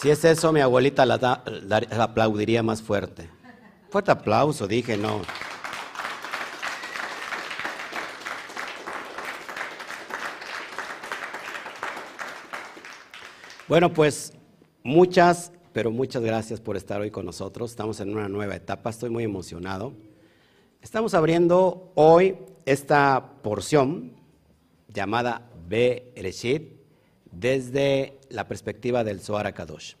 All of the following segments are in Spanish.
Si es eso, mi abuelita la, aplaudiría más fuerte. Fuerte aplauso, dije, no. Bueno, pues muchas, pero muchas gracias por estar hoy con nosotros. Estamos en una nueva etapa, estoy muy emocionado. Estamos abriendo hoy esta porción llamada Bereshit desde la perspectiva del Zohar Kadosh.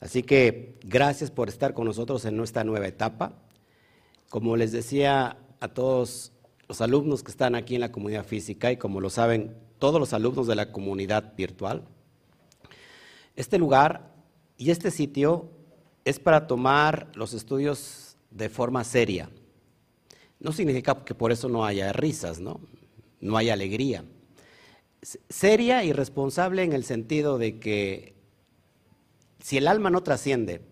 Así que gracias por estar con nosotros en esta nueva etapa. Como les decía a todos los alumnos que están aquí en la comunidad física y como lo saben todos los alumnos de la comunidad virtual, este lugar y este sitio es para tomar los estudios de forma seria. No significa que por eso no haya risas, ¿no? No haya alegría. Seria y responsable en el sentido de que si el alma no trasciende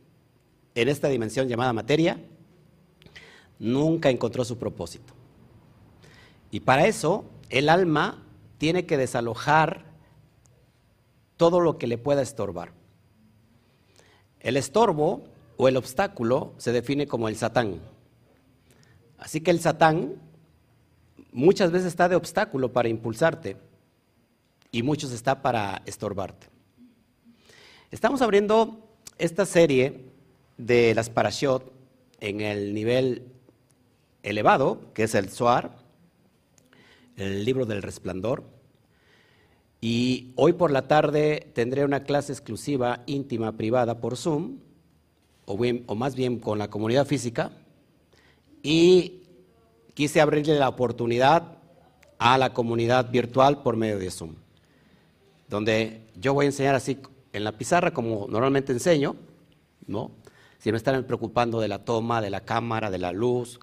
en esta dimensión llamada materia, nunca encontró su propósito. Y para eso, el alma tiene que desalojar todo lo que le pueda estorbar. El estorbo o el obstáculo se define como el satán. Así que el satán muchas veces está de obstáculo para impulsarte y muchos está para estorbarte. Estamos abriendo esta serie de las parashot en el nivel elevado, que es el Zohar, el libro del resplandor. Y hoy por la tarde tendré una clase exclusiva, íntima, privada por Zoom, o, o más bien con la comunidad física. Y quise abrirle la oportunidad a la comunidad virtual por medio de Zoom, donde yo voy a enseñar así en la pizarra como normalmente enseño, ¿no? Si no están preocupando de la toma, de la cámara, de la luz.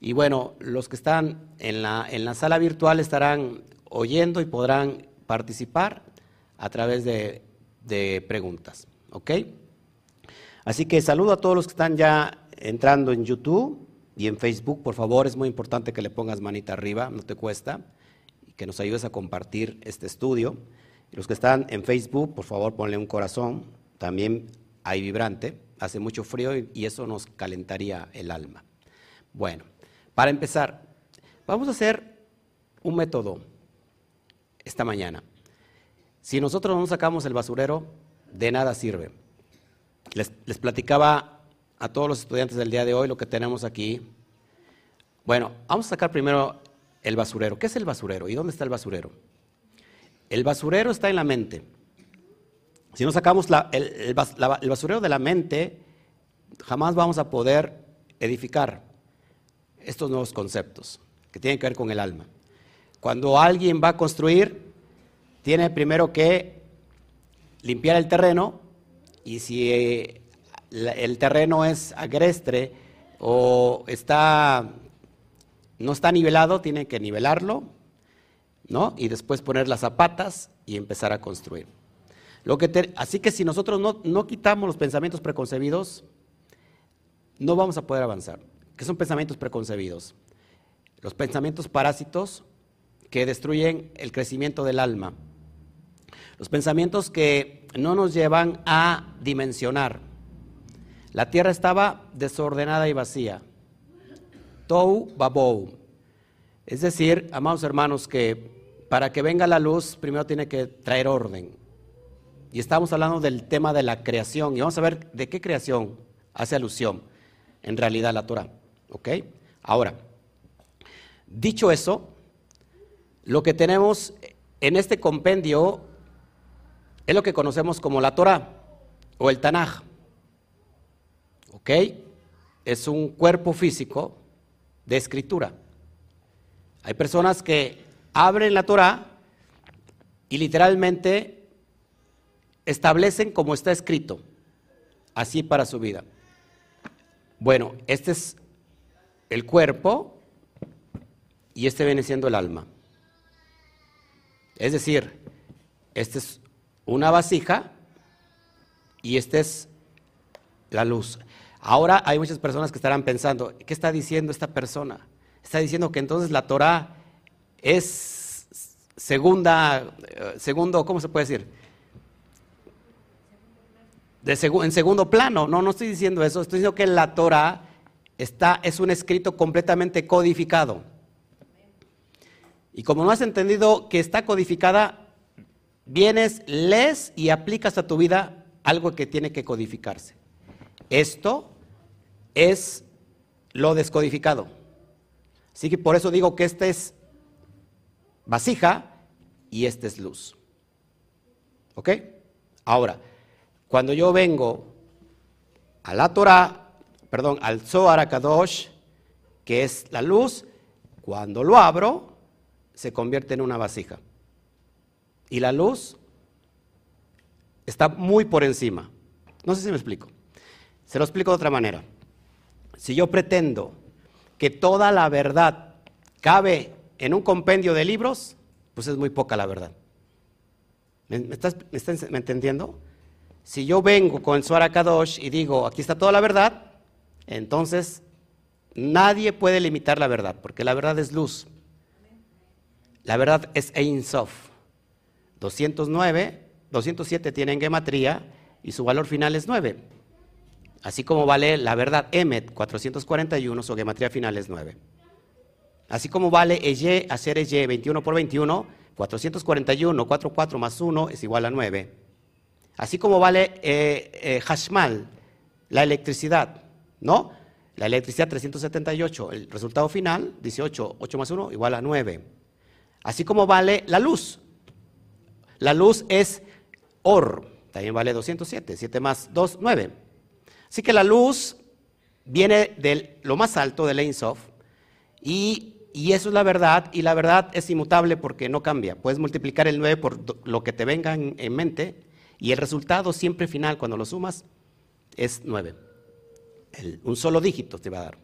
Y bueno, los que están en la, en la sala virtual estarán oyendo y podrán participar a través de, de preguntas, ¿ok? Así que saludo a todos los que están ya entrando en YouTube y en Facebook. Por favor, es muy importante que le pongas manita arriba, no te cuesta, y que nos ayudes a compartir este estudio. Los que están en Facebook, por favor, ponle un corazón. También hay vibrante, hace mucho frío y, eso nos calentaría el alma. Bueno, para empezar, vamos a hacer un método esta mañana. Si nosotros no sacamos el basurero, de nada sirve. Les platicaba a todos los estudiantes del día de hoy lo que tenemos aquí. Bueno, vamos a sacar primero el basurero. ¿Qué es el basurero y dónde está el basurero? El basurero está en la mente. Si no sacamos el, basurero de la mente, jamás vamos a poder edificar estos nuevos conceptos que tienen que ver con el alma. Cuando alguien va a construir, tiene primero que limpiar el terreno y si eh, el terreno es agreste o está no está nivelado, tiene que nivelarlo, ¿no? Y después poner las zapatas y empezar a construir. Así que si nosotros no, no quitamos los pensamientos preconcebidos, no vamos a poder avanzar. ¿Qué son pensamientos preconcebidos? Los pensamientos parásitos que destruyen el crecimiento del alma. Los pensamientos que no nos llevan a dimensionar. La tierra estaba desordenada y vacía. Tou babou. Es decir, amados hermanos, que para que venga la luz, primero tiene que traer orden. Y estamos hablando del tema de la creación. Y vamos a ver de qué creación hace alusión en realidad la Torah. ¿Ok? Ahora, dicho eso, lo que tenemos en este compendio es lo que conocemos como la Torah o el Tanaj. ¿Ok? Es un cuerpo físico de escritura. Hay personas que abren la Torah y literalmente establecen como está escrito, así para su vida. Bueno, este es el cuerpo y este viene siendo el alma. Es decir, este es una vasija y este es la luz. Ahora hay muchas personas que estarán pensando, ¿qué está diciendo esta persona? Está diciendo que entonces la Torah es segunda, eh, segundo, ¿cómo se puede decir? en segundo plano. No, no estoy diciendo eso. Estoy diciendo que la Torah está, es un escrito completamente codificado. Y como no has entendido que está codificada, vienes, lees y aplicas a tu vida algo que tiene que codificarse. Esto es lo descodificado. Así que por eso digo que esta es vasija y esta es luz. ¿Ok? Ahora, cuando yo vengo a la Torah, perdón, al Zohar Kadosh, que es la luz, cuando lo abro, se convierte en una vasija. Y la luz está muy por encima. No sé si me explico. Se lo explico de otra manera. Si yo pretendo que toda la verdad cabe en un compendio de libros, pues es muy poca la verdad. ¿Me, estás, entendiendo? Si yo vengo con Suara Kadosh y digo, aquí está toda la verdad, entonces nadie puede limitar la verdad, porque la verdad es luz. La verdad es Ein Sof. 209, 207 tienen gematría y su valor final es 9. Así como vale la verdad Emet 441, su gematría final es 9. Así como vale Eye, hacer Eye 21 por 21, 441, 44 más 1 es igual a 9. Así como vale eh, eh, Hashmal, la electricidad, ¿no? La electricidad 378, el resultado final, 18, 8 más 1 igual a 9. Así como vale la luz. La luz es Or, también vale 207, 7 más 2, 9. Así que la luz viene de lo más alto del Ein Sof y, y, eso es la verdad y la verdad es inmutable porque no cambia. Puedes multiplicar el 9 por lo que te venga en, mente y el resultado siempre final cuando lo sumas es 9. un solo dígito te va a dar.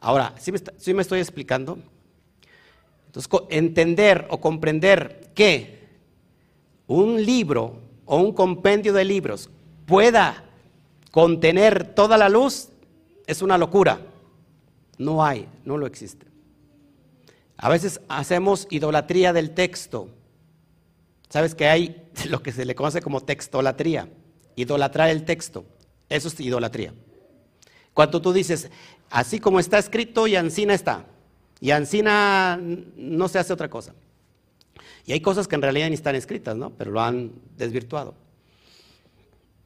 Ahora, ¿sí me, ¿sí me estoy explicando? Entonces, entender o comprender que un libro o un compendio de libros pueda contener toda la luz es una locura. No hay, no lo existe. A veces hacemos idolatría del texto. ¿Sabes que hay lo que se le conoce como textolatría? Idolatrar el texto. Eso es idolatría. Cuando tú dices, así como está escrito y Ancina está, y Ancina no se hace otra cosa. Y hay cosas que en realidad ni están escritas, ¿no? Pero lo han desvirtuado.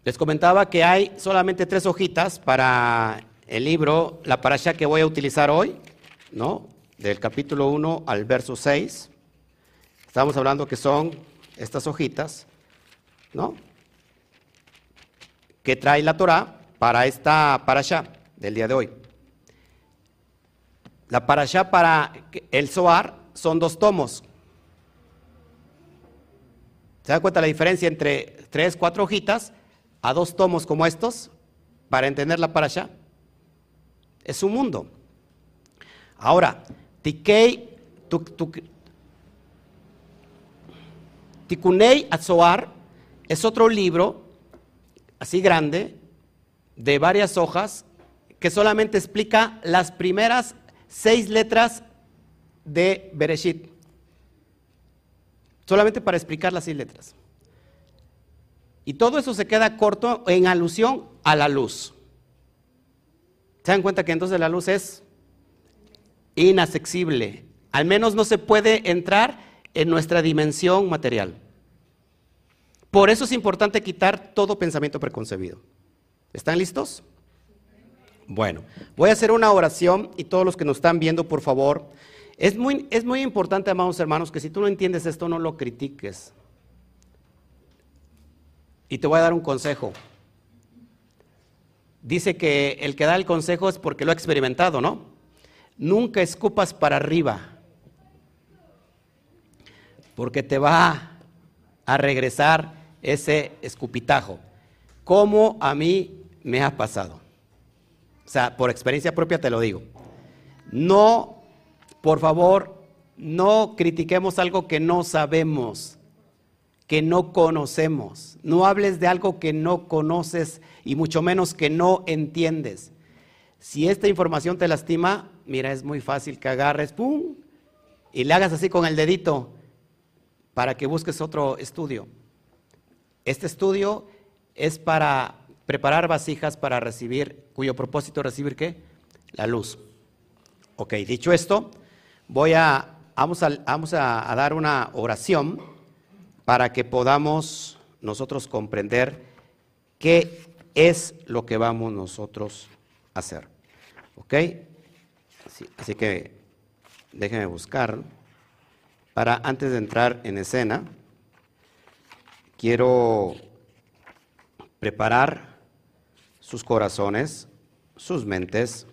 Les comentaba que hay solamente tres hojitas para el libro, la parasha que voy a utilizar hoy, ¿no? Del capítulo 1 al verso 6. Estamos hablando que son estas hojitas, ¿no? Que trae la Torah para esta parasha del día de hoy. La parasha para el Zohar son dos tomos. ¿Se da cuenta la diferencia entre tres, cuatro hojitas a dos tomos como estos para entender la parasha. Es un mundo. Ahora, Tikei, Tikunei Atzoar es otro libro, así grande, de varias hojas, que solamente explica las primeras seis letras de Bereshit. Solamente para explicar las seis letras. Y todo eso se queda corto en alusión a la luz. ¿Se dan cuenta que entonces la luz es inaccesible? Al menos no se puede entrar en nuestra dimensión material. Por eso es importante quitar todo pensamiento preconcebido. ¿Están listos? Bueno, voy a hacer una oración y todos los que nos están viendo, por favor, es muy, es muy importante, amados hermanos, que si tú no entiendes esto, no lo critiques. Y te voy a dar un consejo. Dice que el que da el consejo es porque lo ha experimentado, ¿no? Nunca escupas para arriba, porque te va a regresar ese escupitajo, como a mí me ha pasado. O sea, por experiencia propia te lo digo. No, por favor, no critiquemos algo que no sabemos que no conocemos. No hables de algo que no conoces y mucho menos que no entiendes. Si esta información te lastima, mira, es muy fácil que agarres, ¡pum! Y le hagas así con el dedito para que busques otro estudio. Este estudio es para preparar vasijas para recibir, cuyo propósito es recibir qué? La luz. Ok, dicho esto, voy a, vamos a, vamos a dar una oración para que podamos nosotros comprender qué es lo que vamos nosotros a hacer. ¿Ok? Así que déjenme buscar. Para antes de entrar en escena, quiero preparar sus corazones, sus mentes,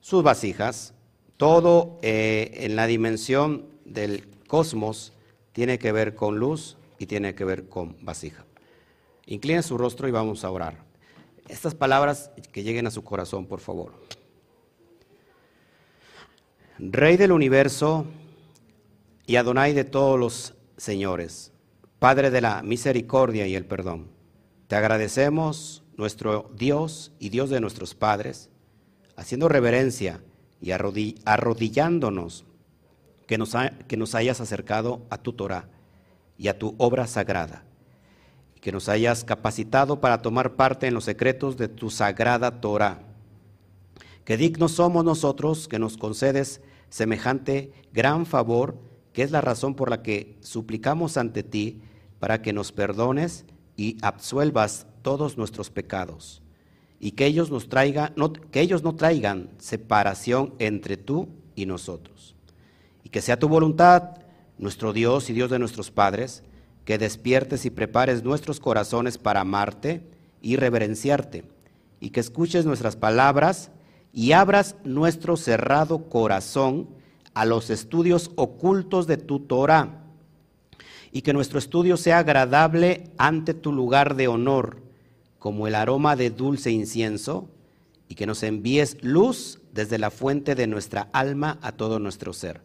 sus vasijas, todo eh, en la dimensión del cosmos tiene que ver con luz y tiene que ver con vasija. Incline su rostro y vamos a orar. Estas palabras que lleguen a su corazón, por favor. Rey del universo y Adonai de todos los señores, Padre de la misericordia y el perdón, te agradecemos, nuestro Dios y Dios de nuestros padres, haciendo reverencia y arrodillándonos que nos, que nos hayas acercado a tu Torah y a tu obra sagrada, y que nos hayas capacitado para tomar parte en los secretos de tu sagrada Torah. Que dignos somos nosotros que nos concedes semejante gran favor, que es la razón por la que suplicamos ante ti para que nos perdones y absuelvas todos nuestros pecados y que ellos, nos que ellos no traigan separación entre tú y nosotros. Y que sea tu voluntad, nuestro Dios y Dios de nuestros padres, que despiertes y prepares nuestros corazones para amarte y reverenciarte, y que escuches nuestras palabras y abras nuestro cerrado corazón a los estudios ocultos de tu Torah, y que nuestro estudio sea agradable ante tu lugar de honor como el aroma de dulce incienso, y que nos envíes luz desde la fuente de nuestra alma a todo nuestro ser,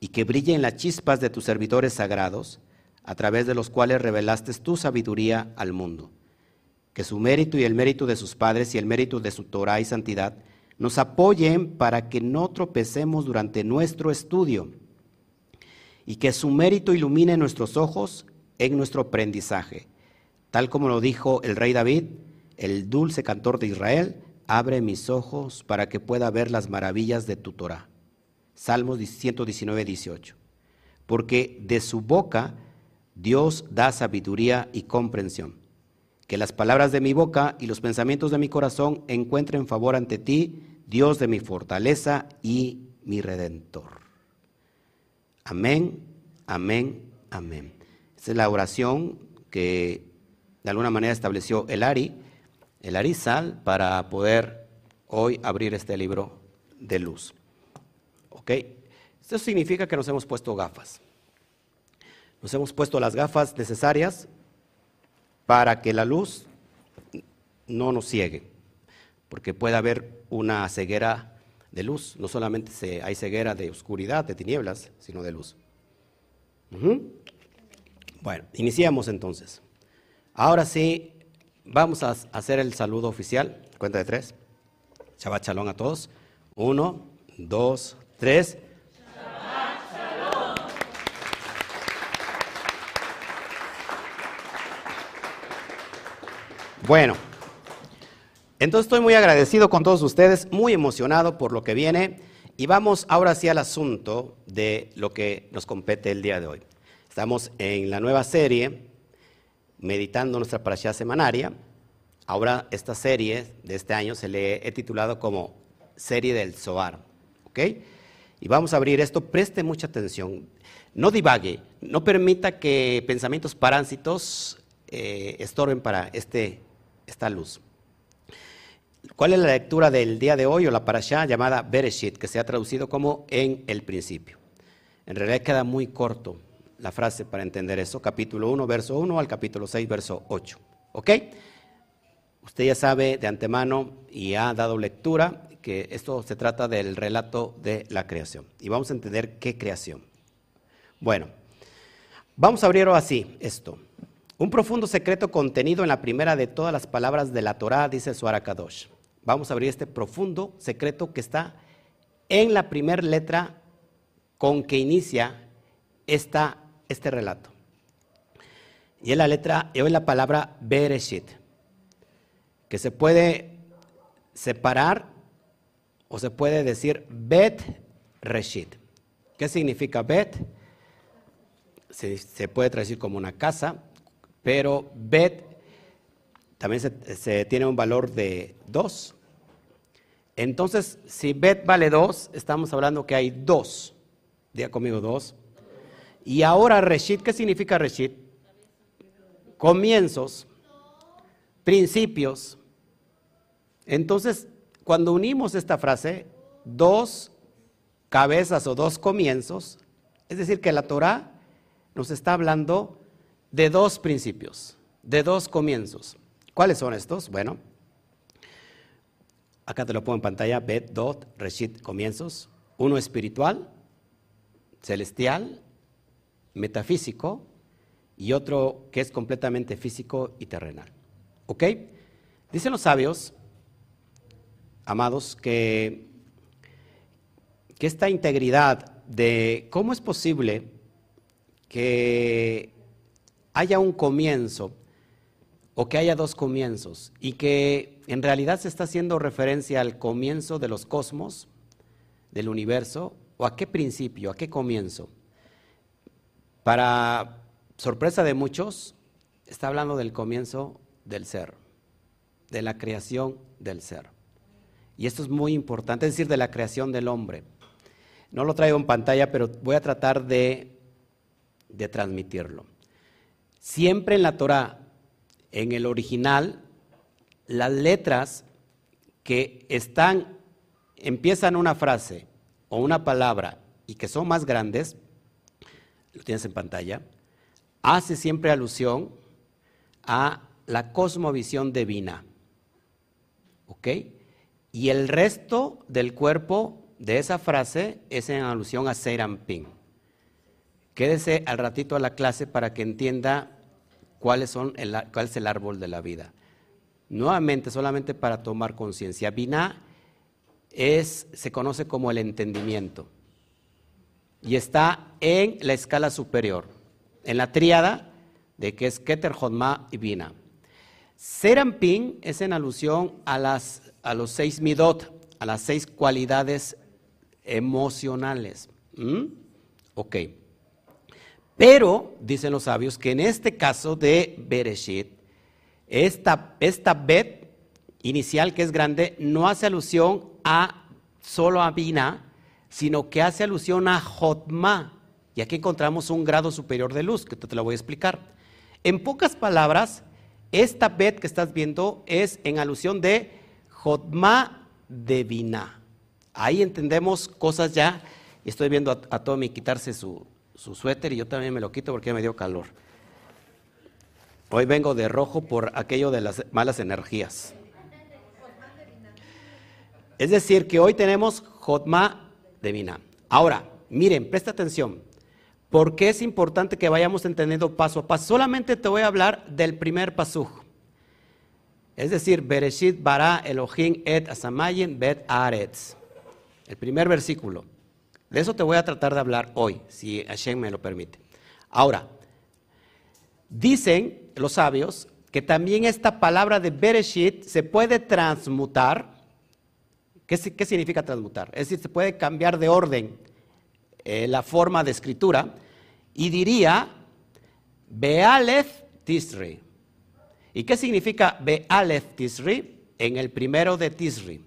y que brillen las chispas de tus servidores sagrados, a través de los cuales revelaste tu sabiduría al mundo. Que su mérito y el mérito de sus padres y el mérito de su Torah y santidad nos apoyen para que no tropecemos durante nuestro estudio y que su mérito ilumine nuestros ojos en nuestro aprendizaje Tal como lo dijo el rey David, el dulce cantor de Israel, abre mis ojos para que pueda ver las maravillas de tu Torah. Salmos 119, 18. Porque de su boca Dios da sabiduría y comprensión. Que las palabras de mi boca y los pensamientos de mi corazón encuentren favor ante ti, Dios de mi fortaleza y mi redentor. Amén, amén, amén. Esta es la oración que de alguna manera estableció el ARI, el ARISAL, para poder hoy abrir este libro de luz. ¿Ok? Esto significa que nos hemos puesto gafas. Nos hemos puesto las gafas necesarias para que la luz no nos ciegue, porque puede haber una ceguera de luz. No solamente hay ceguera de oscuridad, de tinieblas, sino de luz. Bueno, iniciamos entonces. Ahora sí, vamos a hacer el saludo oficial. Cuenta de tres. Shabbat Shalom a todos. Uno, dos, tres. Bueno, entonces estoy muy agradecido con todos ustedes, muy emocionado por lo que viene. Y vamos ahora sí al asunto de lo que nos compete el día de hoy. Estamos en la nueva serie meditando nuestra parashá semanaria. Ahora esta serie de este año se le he titulado como Serie del Zohar. ¿Ok? Y vamos a abrir esto, preste mucha atención. No divague, no permita que pensamientos parásitos eh, estorben para este, esta luz. ¿Cuál es la lectura del día de hoy o la parashá llamada Bereshit, que se ha traducido como en el principio? En realidad queda muy corto, la frase para entender eso, capítulo 1, verso 1 al capítulo 6, verso 8. ¿Ok? Usted ya sabe de antemano y ha dado lectura que esto se trata del relato de la creación. Y vamos a entender qué creación. Bueno, vamos a abrirlo así, esto. Un profundo secreto contenido en la primera de todas las palabras de la Torá, dice Suara Kadosh. Vamos a abrir este profundo secreto que está en la primera letra con que inicia esta este relato. Y es la letra, es la palabra Bereshit, que se puede separar o se puede decir Bet Reshit. ¿Qué significa Bet? Se, puede traducir como una casa, pero Bet también se, tiene un valor de dos. Entonces, si Bet vale dos, estamos hablando que hay dos. Diga conmigo dos. Y ahora Reshit, ¿qué significa Reshit? Comienzos, principios. Entonces, cuando unimos esta frase, dos cabezas o dos comienzos, es decir, que la Torah nos está hablando de dos principios, de dos comienzos. ¿Cuáles son estos? Bueno, acá te lo pongo en pantalla, Bet, Dot, Reshit, comienzos. Uno espiritual, celestial, metafísico, y otro que es completamente físico y terrenal. ¿Ok? Dicen los sabios, amados, que, que esta integridad de cómo es posible que haya un comienzo o que haya dos comienzos y que en realidad se está haciendo referencia al comienzo de los cosmos, del universo, o a qué principio, a qué comienzo. Para sorpresa de muchos, está hablando del comienzo del ser, de la creación del ser. Y esto es muy importante, es decir, de la creación del hombre. No lo traigo en pantalla, pero voy a tratar de, de transmitirlo. Siempre en la Torah, en el original, las letras que están, empiezan una frase o una palabra y que son más grandes, lo tienes en pantalla, hace siempre alusión a la cosmovisión divina. ¿Ok? Y el resto del cuerpo de esa frase es en alusión a Serampin. Quédese al ratito a la clase para que entienda cuáles son cuál es el árbol de la vida. Nuevamente, solamente para tomar conciencia. Vina es, se conoce como el entendimiento y está en la escala superior, en la tríada de que es Keter, Jodma y Bina. Serampin es en alusión a, las, a los seis midot, a las seis cualidades emocionales. ¿Mm? Ok. Pero, dicen los sabios, que en este caso de Bereshit, esta, esta bet inicial que es grande no hace alusión a solo a Bina, sino que hace alusión a Jotma. Y aquí encontramos un grado superior de luz, que te lo voy a explicar. En pocas palabras, esta bet que estás viendo es en alusión de Jotma Bina. Ahí entendemos cosas ya. Estoy viendo a, Tommy quitarse su, su suéter y yo también me lo quito porque me dio calor. Hoy vengo de rojo por aquello de las malas energías. Es decir, que hoy tenemos Jotma divina. Ahora, miren, presta atención. ¿Por qué es importante que vayamos entendiendo paso a paso? Solamente te voy a hablar del primer pasuj. Es decir, Bereshit bara Elohim et asamayin bet aretz. El primer versículo. De eso te voy a tratar de hablar hoy, si Hashem me lo permite. Ahora, dicen los sabios que también esta palabra de Bereshit se puede transmutar ¿Qué, significa transmutar? Es decir, se puede cambiar de orden eh, la forma de escritura y diría Bealef Tisri. ¿Y qué significa Bealef Tisri? En el primero de Tisri.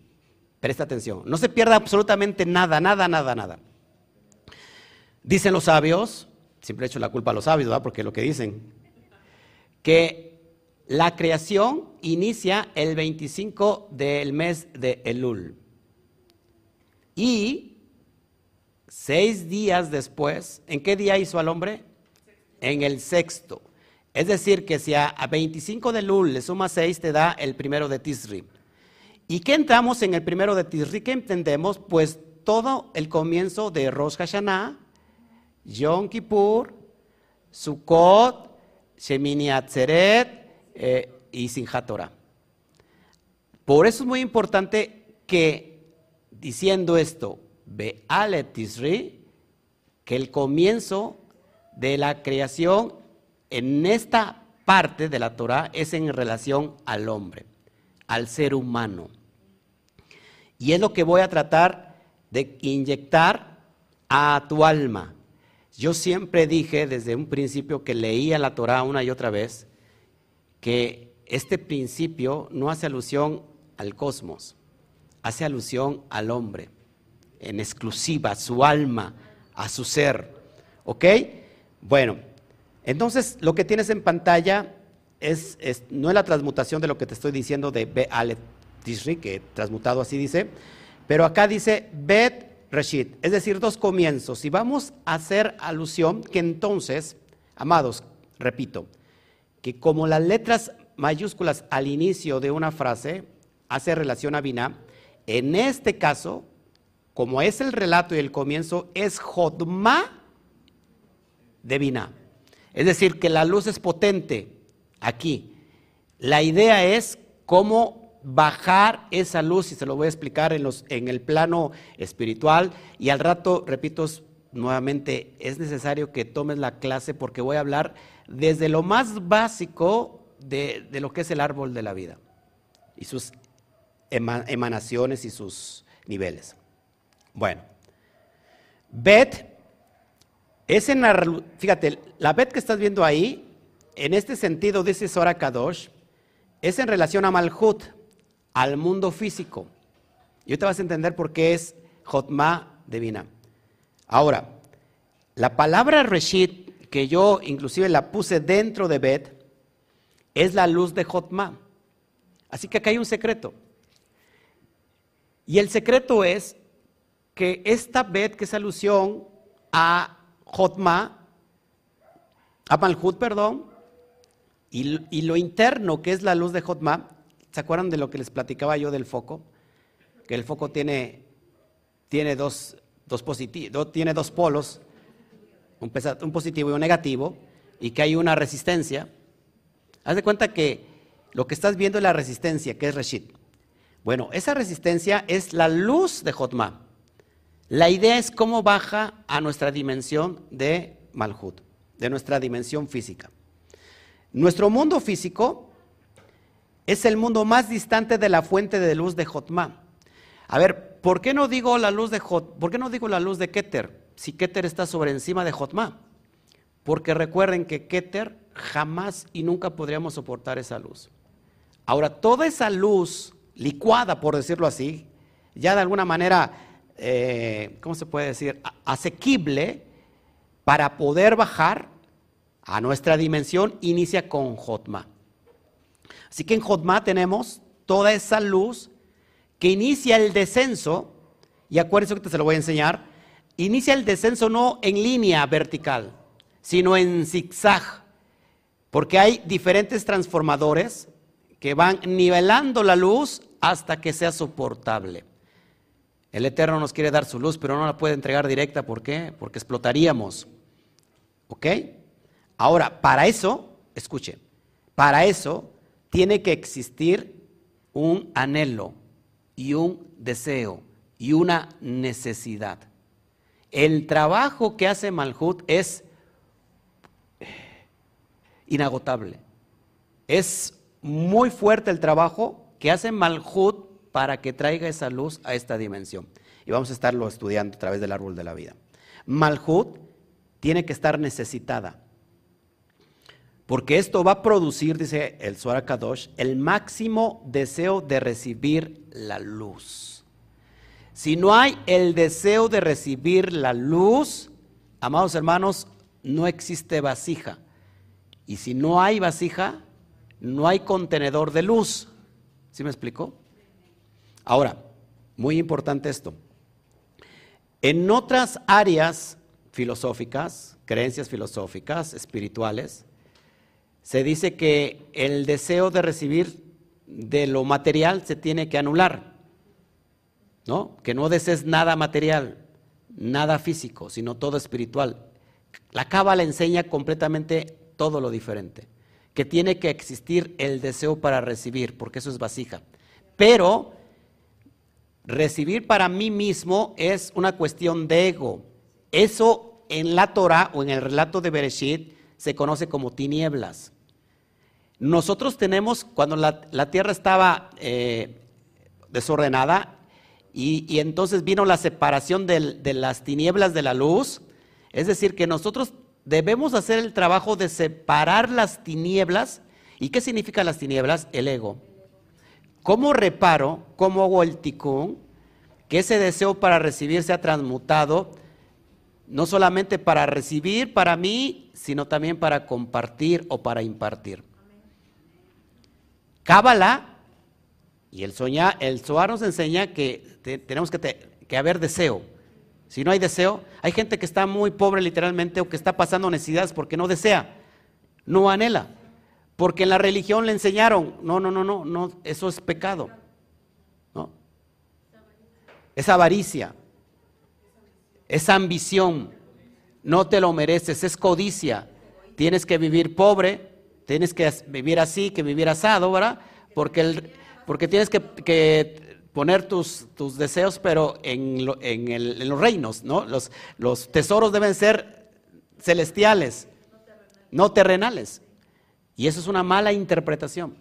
Presta atención. No se pierda absolutamente nada, nada, nada, nada. Dicen los sabios, siempre he hecho la culpa a los sabios, ¿verdad? Porque lo que dicen, que la creación inicia el 25 del mes de Elul. Y seis días después, ¿en qué día hizo al hombre? En el sexto. Es decir, que si a, 25 de Lul le suma 6, te da el primero de Tisri. ¿Y qué entramos en el primero de Tisri? ¿Qué entendemos? Pues todo el comienzo de Rosh Hashanah, Yom Kippur, Sukkot, Shemini Atzeret eh, y Sinjat Por eso es muy importante que diciendo esto, Be'alet Tisri, que el comienzo de la creación en esta parte de la Torah es en relación al hombre, al ser humano. Y es lo que voy a tratar de inyectar a tu alma. Yo siempre dije desde un principio que leía la Torah una y otra vez que este principio no hace alusión al cosmos, hace alusión al hombre, en exclusiva, a su alma, a su ser. ¿Ok? Bueno, entonces lo que tienes en pantalla es, no es la transmutación de lo que te estoy diciendo de Be Aleph Tishri, que transmutado así dice, pero acá dice Bet Reshit, es decir, dos comienzos. Y vamos a hacer alusión que entonces, amados, repito, que como las letras mayúsculas al inicio de una frase hace relación a Binah, en este caso, como es el relato y el comienzo, es Jodma de Binah. Es decir, que la luz es potente aquí. La idea es cómo bajar esa luz, y se lo voy a explicar en, el plano espiritual, y al rato, repito nuevamente, es necesario que tomes la clase porque voy a hablar desde lo más básico de, lo que es el árbol de la vida y sus emanaciones y sus niveles. Bueno, Bet es en la, fíjate, la Bet que estás viendo ahí, en este sentido dice Sora Kadosh, es en relación a Malhut, al mundo físico. Y te vas a entender por qué es Jotma divina. Ahora, la palabra Reshit, que yo inclusive la puse dentro de Bet, es la luz de Jotma. Así que acá hay un secreto. Y el secreto es que esta Bet, que es alusión a Jotma, a Malhut, perdón, y, lo interno, que es la luz de Jotma, ¿se acuerdan de lo que les platicaba yo del foco? Que el foco tiene, tiene, dos, dos tiene dos polos, un, un positivo y un negativo, y que hay una resistencia. Haz de cuenta que lo que estás viendo es la resistencia, que es Reshit. Bueno, esa resistencia es la luz de Jotma. La idea es cómo baja a nuestra dimensión de Malhut, de nuestra dimensión física. Nuestro mundo físico es el mundo más distante de la fuente de luz de Jotma. A ver, ¿por qué no digo la luz de Jot, ¿por qué no digo la luz de Keter? Si Keter está sobre encima de Jotma. Porque recuerden que Keter jamás y nunca podríamos soportar esa luz. Ahora, toda esa luz licuada, por decirlo así, ya de alguna manera eh, ¿cómo se puede decir?, asequible para poder bajar a nuestra dimensión, inicia con Jotma. Así que en Jotma tenemos toda esa luz que inicia el descenso, y acuérdense que te se lo voy a enseñar, inicia el descenso no en línea vertical, sino en zigzag, porque hay diferentes transformadores que van nivelando la luz hasta que sea soportable. El Eterno nos quiere dar su luz, pero no la puede entregar directa. ¿Por qué? Porque explotaríamos. ¿Ok? Ahora, para eso, escuche, para eso tiene que existir un anhelo y un deseo y una necesidad. El trabajo que hace Malhut es inagotable. Es muy fuerte el trabajo que hace Malhut para que traiga esa luz a esta dimensión. Y vamos a estarlo estudiando a través del árbol de la vida. Malhut tiene que estar necesitada. Porque esto va a producir, dice el Suara Kadosh, el máximo deseo de recibir la luz. Si no hay el deseo de recibir la luz, amados hermanos, no existe vasija. Y si no hay vasija, no hay contenedor de luz. ¿Sí me explicó? Ahora, muy importante esto. En otras áreas filosóficas, creencias filosóficas, espirituales, se dice que el deseo de recibir de lo material se tiene que anular, ¿no? Que no desees nada material, nada físico, sino todo espiritual. La Cábala enseña completamente todo lo diferente, que tiene que existir el deseo para recibir, porque eso es vasija. Pero recibir para mí mismo es una cuestión de ego. Eso en la Torah o en el relato de Bereshit se conoce como tinieblas. Nosotros tenemos, cuando la, tierra estaba eh, desordenada y, entonces vino la separación de las tinieblas de la luz, es decir, que nosotros debemos hacer el trabajo de separar las tinieblas. ¿Y qué significa las tinieblas? El ego. ¿Cómo reparo, cómo hago el ticún, que ese deseo para recibir sea transmutado, no solamente para recibir para mí, sino también para compartir o para impartir? Cábala y el, soñar, el nos enseña que tenemos que, que haber deseo. Si no hay deseo, hay gente que está muy pobre literalmente o que está pasando necesidades porque no desea, no anhela. Porque en la religión le enseñaron, no, no, no, no, no, eso es pecado. ¿no? Es avaricia, es ambición, no te lo mereces, es codicia. Tienes que vivir pobre, tienes que vivir así, que vivir asado, ¿verdad? Porque, el, porque tienes que, poner tus, tus, deseos, pero en, en, los reinos, ¿no? Los, los tesoros deben ser celestiales, no terrenales. Y eso es una mala interpretación.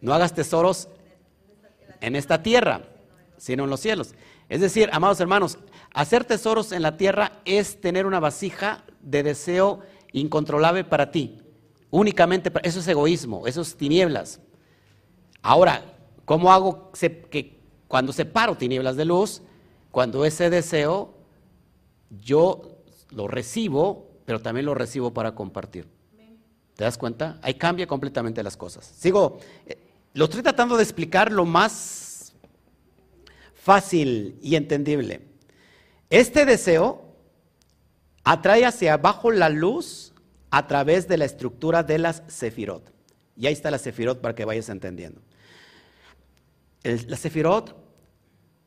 No hagas tesoros en esta tierra, sino en los cielos. Es decir, amados hermanos, hacer tesoros en la tierra es tener una vasija de deseo incontrolable para ti. Únicamente, eso es egoísmo, eso es tinieblas. Ahora, ¿cómo hago que cuando separo tinieblas de luz, cuando ese deseo yo lo recibo, pero también lo recibo para compartir? ¿Te das cuenta? Ahí cambia completamente las cosas. Sigo, eh, lo estoy tratando de explicar lo más fácil y entendible. Este deseo atrae hacia abajo la luz a través de la estructura de las sefirot. Y ahí está la sefirot para que vayas entendiendo. la sefirot,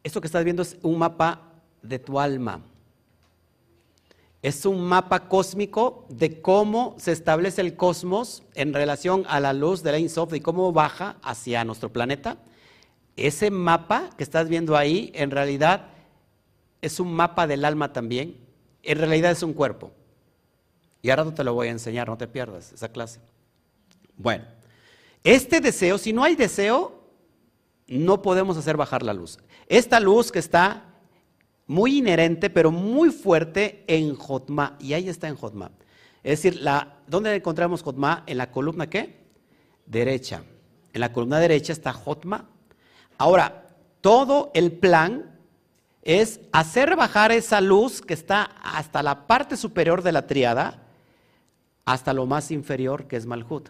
esto que estás viendo es un mapa de tu alma. Es un mapa cósmico de cómo se establece el cosmos en relación a la luz de la Insof y cómo baja hacia nuestro planeta. Ese mapa que estás viendo ahí, en realidad, es un mapa del alma también. En realidad es un cuerpo. Y ahora te lo voy a enseñar, no te pierdas esa clase. Bueno, este deseo, si no hay deseo, no podemos hacer bajar la luz. Esta luz que está muy inherente, pero muy fuerte en Jotma, y ahí está en Jotma. Es decir, la, ¿dónde encontramos Jotma? En la columna qué? Derecha. En la columna derecha está Jotma. Ahora, todo el plan es hacer bajar esa luz que está hasta la parte superior de la triada hasta lo más inferior que es Malhut.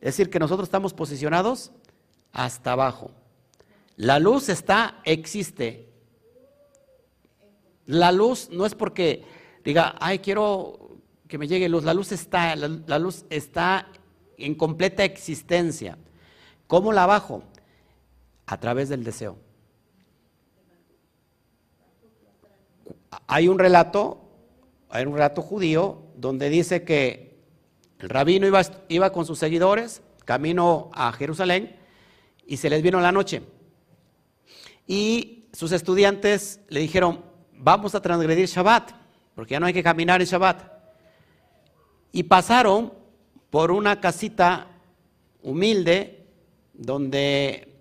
Es decir, que nosotros estamos posicionados hasta abajo. La luz está, existe. La luz no es porque diga, ay, quiero que me llegue luz. La luz está, la, luz está en completa existencia. ¿Cómo la bajo? A través del deseo. Hay un relato, hay un relato judío donde dice que el rabino iba, con sus seguidores camino a Jerusalén y se les vino la noche. Y sus estudiantes le dijeron, vamos a transgredir Shabbat, porque ya no hay que caminar en Shabbat. Y pasaron por una casita humilde donde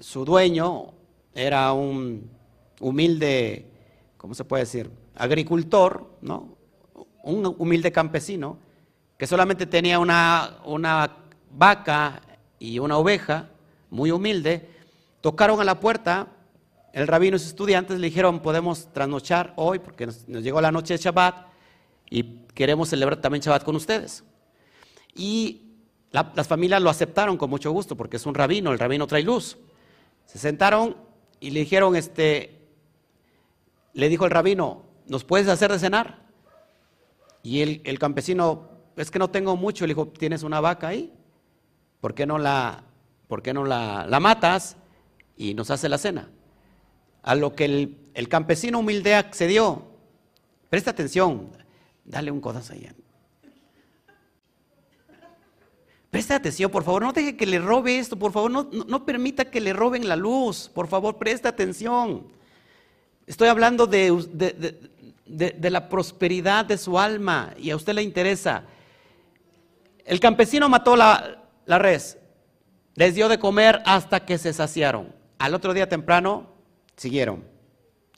su dueño era un humilde, ¿cómo se puede decir? Agricultor, ¿no? Un humilde campesino que solamente tenía una, una vaca y una oveja, muy humilde, tocaron a la puerta, el rabino y sus estudiantes le dijeron, podemos trasnochar hoy porque nos, llegó la noche de Shabbat y queremos celebrar también Shabbat con ustedes. Y las familias lo aceptaron con mucho gusto porque es un rabino, el rabino trae luz. Se sentaron y le dijeron, este, le dijo el rabino, ¿nos puedes hacer de cenar? Y el, el campesino es que no tengo mucho. Le dijo, ¿tienes una vaca ahí? ¿Por qué no la, por qué no la, matas y nos hace la cena? A lo que el, campesino humilde accedió. Presta atención, dale un codazo allá. Presta atención, por favor, no deje que le robe esto, por favor, no, permita que le roben la luz, por favor, presta atención. Estoy hablando de, de, la prosperidad de su alma y a usted le interesa. El campesino mató la, la res, les dio de comer hasta que se saciaron. Al otro día temprano siguieron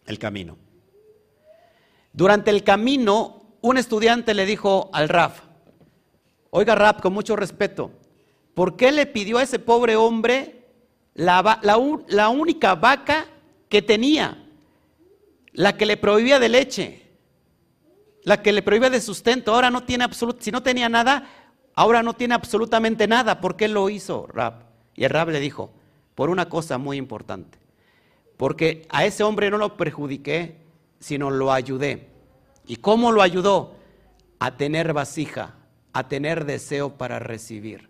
el camino. Durante el camino, un estudiante le dijo al Raf, oiga Raf, con mucho respeto, ¿por qué le pidió a ese pobre hombre la, la única vaca que tenía? La que le prohibía de leche, la que le prohibía de sustento, ahora no tiene absoluto, si no tenía nada, ahora no tiene absolutamente nada. ¿Por qué lo hizo Rab? Y el Rab le dijo, por una cosa muy importante, porque a ese hombre no lo perjudiqué, sino lo ayudé. ¿Y cómo lo ayudó? A tener vasija, a tener deseo para recibir.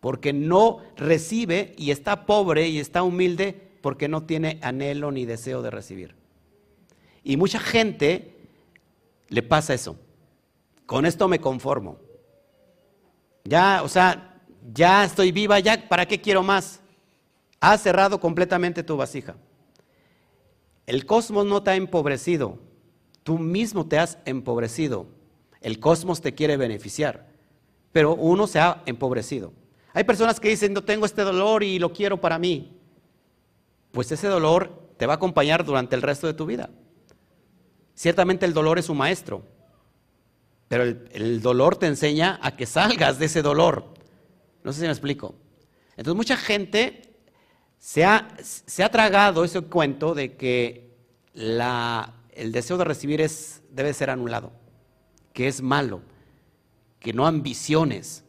Porque no recibe y está pobre y está humilde porque no tiene anhelo ni deseo de recibir. Y mucha gente le pasa eso. Con esto me conformo. Ya, o sea, ya estoy viva, ya, ¿para qué quiero más? Has cerrado completamente tu vasija. El cosmos no te ha empobrecido, tú mismo te has empobrecido. El cosmos te quiere beneficiar, pero uno se ha empobrecido. Hay personas que dicen, no tengo este dolor y lo quiero para mí. Pues ese dolor te va a acompañar durante el resto de tu vida. Ciertamente el dolor es un maestro, pero el, dolor te enseña a que salgas de ese dolor. No sé si me explico. Entonces mucha gente se ha, se ha tragado ese cuento de que la, el deseo de recibir es, debe ser anulado, que es malo, que no ambiciones.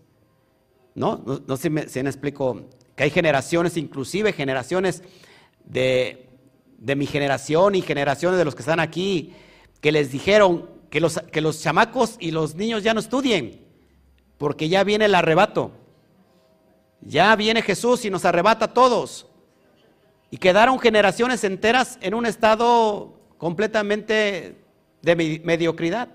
¿No? No, sé si me, si me explico, que hay generaciones, inclusive generaciones de, de mi generación y generaciones de los que están aquí, que les dijeron que los, que los chamacos y los niños ya no estudien, porque ya viene el arrebato. Ya viene Jesús y nos arrebata a todos. Y quedaron generaciones enteras en un estado completamente de mediocridad.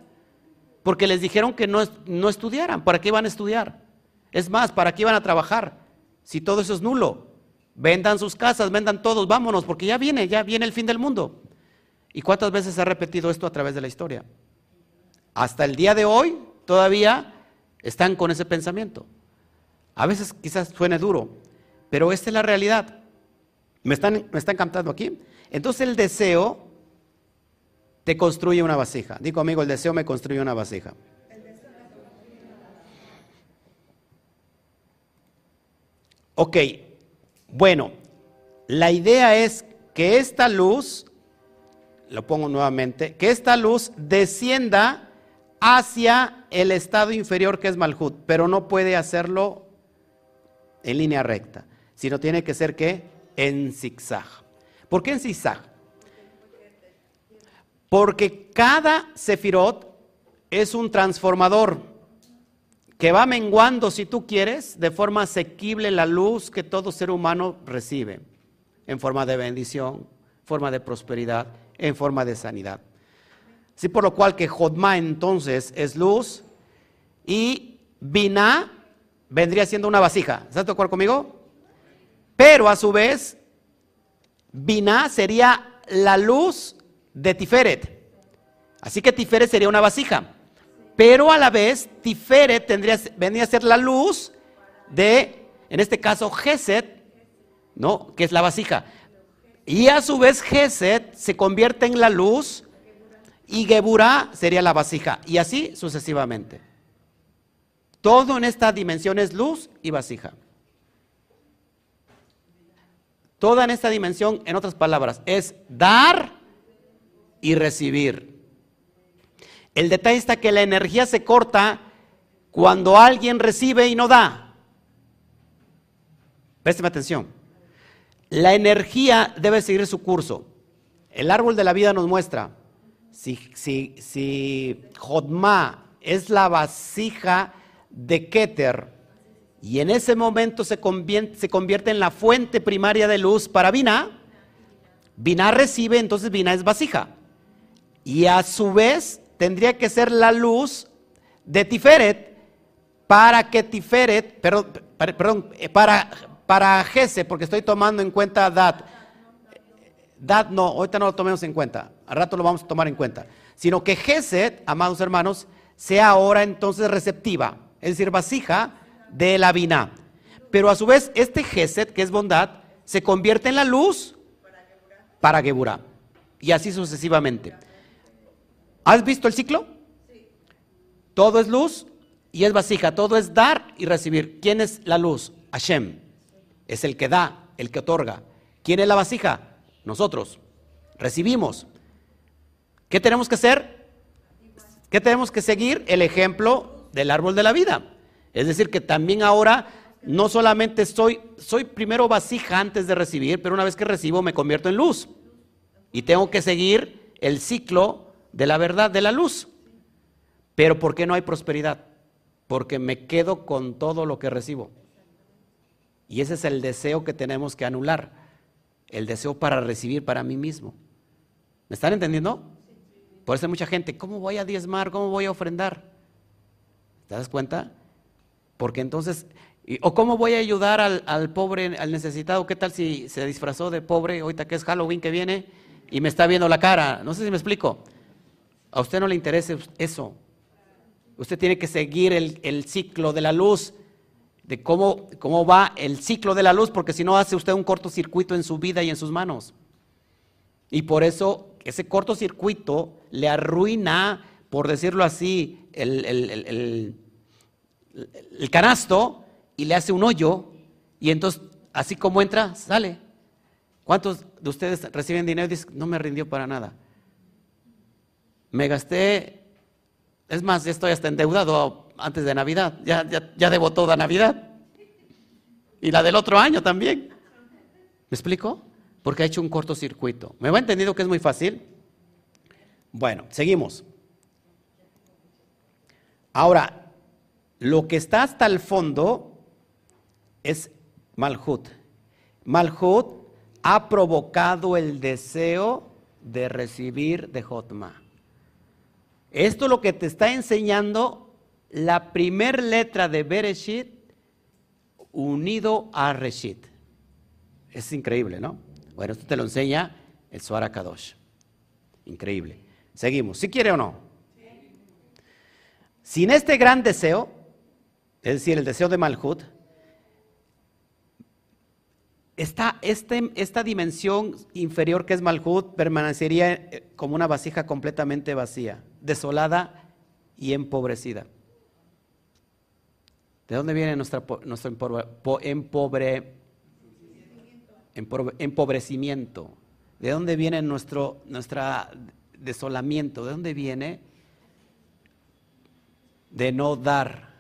Porque les dijeron que no, no estudiaran. ¿Para qué iban a estudiar? Es más, ¿para qué iban a trabajar? Si todo eso es nulo. Vendan sus casas, vendan todos, vámonos, porque ya viene, ya viene el fin del mundo. ¿Y cuántas veces se ha repetido esto a través de la historia? Hasta el día de hoy todavía están con ese pensamiento. A veces quizás suene duro, pero esta es la realidad. ¿Me están, me están cantando aquí? Entonces el deseo te construye una vasija. Digo amigo, el deseo me construye una vasija. Ok, bueno, la idea es que esta luz lo pongo nuevamente, que esta luz descienda hacia el estado inferior que es Malhut, pero no puede hacerlo en línea recta, sino tiene que ser que en zigzag. ¿Por qué en zigzag? Porque cada sefirot es un transformador que va menguando, si tú quieres, de forma asequible la luz que todo ser humano recibe, en forma de bendición, forma de prosperidad en forma de sanidad. Sí, por lo cual que Jodma entonces es luz y Binah vendría siendo una vasija. ¿Estás de acuerdo conmigo? Pero a su vez, Binah sería la luz de Tiferet. Así que Tiferet sería una vasija. Pero a la vez, Tiferet tendría, vendría a ser la luz de, en este caso, Geset, ¿no? Que es la vasija. Y a su vez Geset se convierte en la luz y Geburah sería la vasija. Y así sucesivamente. Todo en esta dimensión es luz y vasija. Toda en esta dimensión, en otras palabras, es dar y recibir. El detalle está que la energía se corta cuando alguien recibe y no da. Présteme atención. La energía debe seguir su curso. El árbol de la vida nos muestra, si, si, si Jodma es la vasija de Keter y en ese momento se convierte, en la fuente primaria de luz para Binah, Binah recibe, entonces Binah es vasija. Y a su vez tendría que ser la luz de Tiferet para que Tiferet, perdón, perdón para para Gese, porque estoy tomando en cuenta Dat. Dat no, ahorita no lo tomemos en cuenta, al rato lo vamos a tomar en cuenta. Sino que Geset, amados hermanos, sea ahora entonces receptiva, es decir, vasija de la vina. Pero a su vez, este Geset, que es bondad, se convierte en la luz para Geburah. Y así sucesivamente. ¿Has visto el ciclo? Todo es luz y es vasija. Todo es dar y recibir. ¿Quién es la luz? Hashem. Es el que da, el que otorga. ¿Quién es la vasija? Nosotros. Recibimos. ¿Qué tenemos que hacer? ¿Qué tenemos que seguir? El ejemplo del árbol de la vida. Es decir, que también ahora no solamente soy, soy primero vasija antes de recibir, pero una vez que recibo me convierto en luz. Y tengo que seguir el ciclo de la verdad, de la luz. Pero ¿por qué no hay prosperidad? Porque me quedo con todo lo que recibo. Y ese es el deseo que tenemos que anular. El deseo para recibir para mí mismo. ¿Me están entendiendo? Por eso hay mucha gente, ¿cómo voy a diezmar? ¿Cómo voy a ofrendar? ¿Te das cuenta? Porque entonces, o cómo voy a ayudar al, al, pobre, al necesitado, ¿qué tal si se disfrazó de pobre ahorita que es Halloween que viene y me está viendo la cara? No sé si me explico. A usted no le interesa eso. Usted tiene que seguir el, el ciclo de la luz, de cómo, cómo va el ciclo de la luz, porque si no hace usted un cortocircuito en su vida y en sus manos. Y por eso ese cortocircuito le arruina, por decirlo así, el, el, el canasto y le hace un hoyo y entonces así como entra, sale. ¿Cuántos de ustedes reciben dinero y dicen, no me rindió para nada? Me gasté, es más, ya estoy hasta endeudado antes de Navidad, ya, ya, ya debo toda Navidad. Y la del otro año también. ¿Me explico? Porque ha hecho un cortocircuito. ¿Me va entendido que es muy fácil? Bueno, seguimos. Ahora, lo que está hasta el fondo es Malhut. Malhut ha provocado el deseo de recibir de Jotma. Esto es lo que te está enseñando la primer letra de Bereshit unido a Reshit. Es increíble, ¿no? Bueno, esto te lo enseña el Suara Kadosh. Increíble. Seguimos. ¿Si quiere o no? Sin este gran deseo, es decir, el deseo de Malhut, esta, este, esta dimensión inferior que es Malhut permanecería eh, como una vasija completamente vacía, desolada y empobrecida. ¿De dónde viene nuestra, nuestro empobre, empobrecimiento? ¿De dónde viene nuestro desolamiento? ¿De dónde viene? De no dar,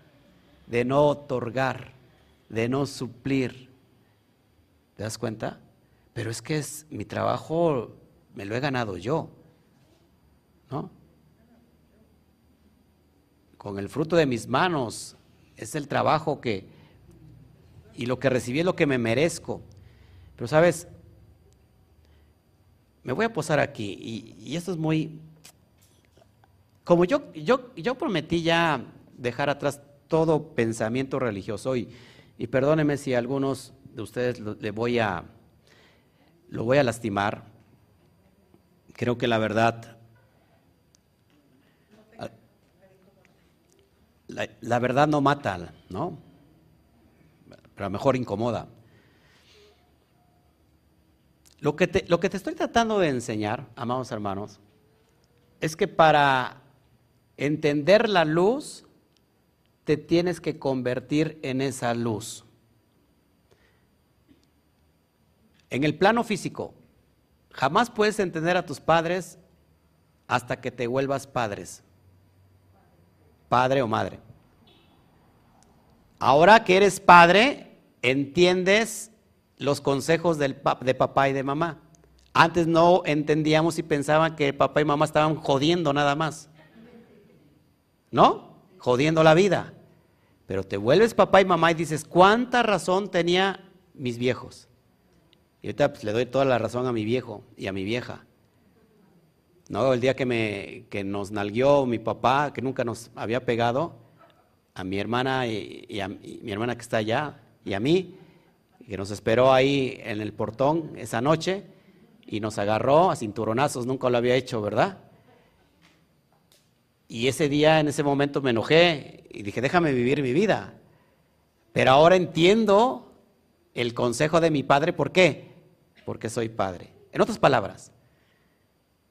de no otorgar, de no suplir ¿Te das cuenta? Pero es que es mi trabajo, me lo he ganado yo. ¿No? Con el fruto de mis manos es el trabajo que y lo que recibí es lo que me merezco. Pero sabes, me voy a posar aquí y, esto es muy como yo, yo, yo prometí ya dejar atrás todo pensamiento religioso y, y perdóneme si algunos de ustedes lo, le voy a, lo voy a lastimar. Creo que la verdad, la, verdad no mata, ¿no? Pero a lo mejor incomoda. Lo que, te, lo que te estoy tratando de enseñar, amados hermanos, es que para entender la luz, te tienes que convertir en esa luz. En el plano físico, jamás puedes entender a tus padres hasta que te vuelvas padres, padre o madre. Ahora que eres padre, entiendes los consejos del de papá y de mamá. Antes no entendíamos y pensaban que papá y mamá estaban jodiendo nada más. ¿No? Jodiendo la vida. Pero te vuelves papá y mamá y dices, ¿cuánta razón tenía mis viejos? Y ahorita pues, le doy toda la razón a mi viejo y a mi vieja. No, el día que, me, que nos nalguió mi papá, que nunca nos había pegado, a mi hermana y, a mi hermana que está allá, y a mí, que nos esperó ahí en el portón esa noche, y nos agarró a cinturonazos, nunca lo había hecho, ¿verdad? Y ese día, en ese momento me enojé y dije, déjame vivir mi vida. Pero ahora entiendo el consejo de mi padre. ¿Por qué? Porque soy padre. En otras palabras,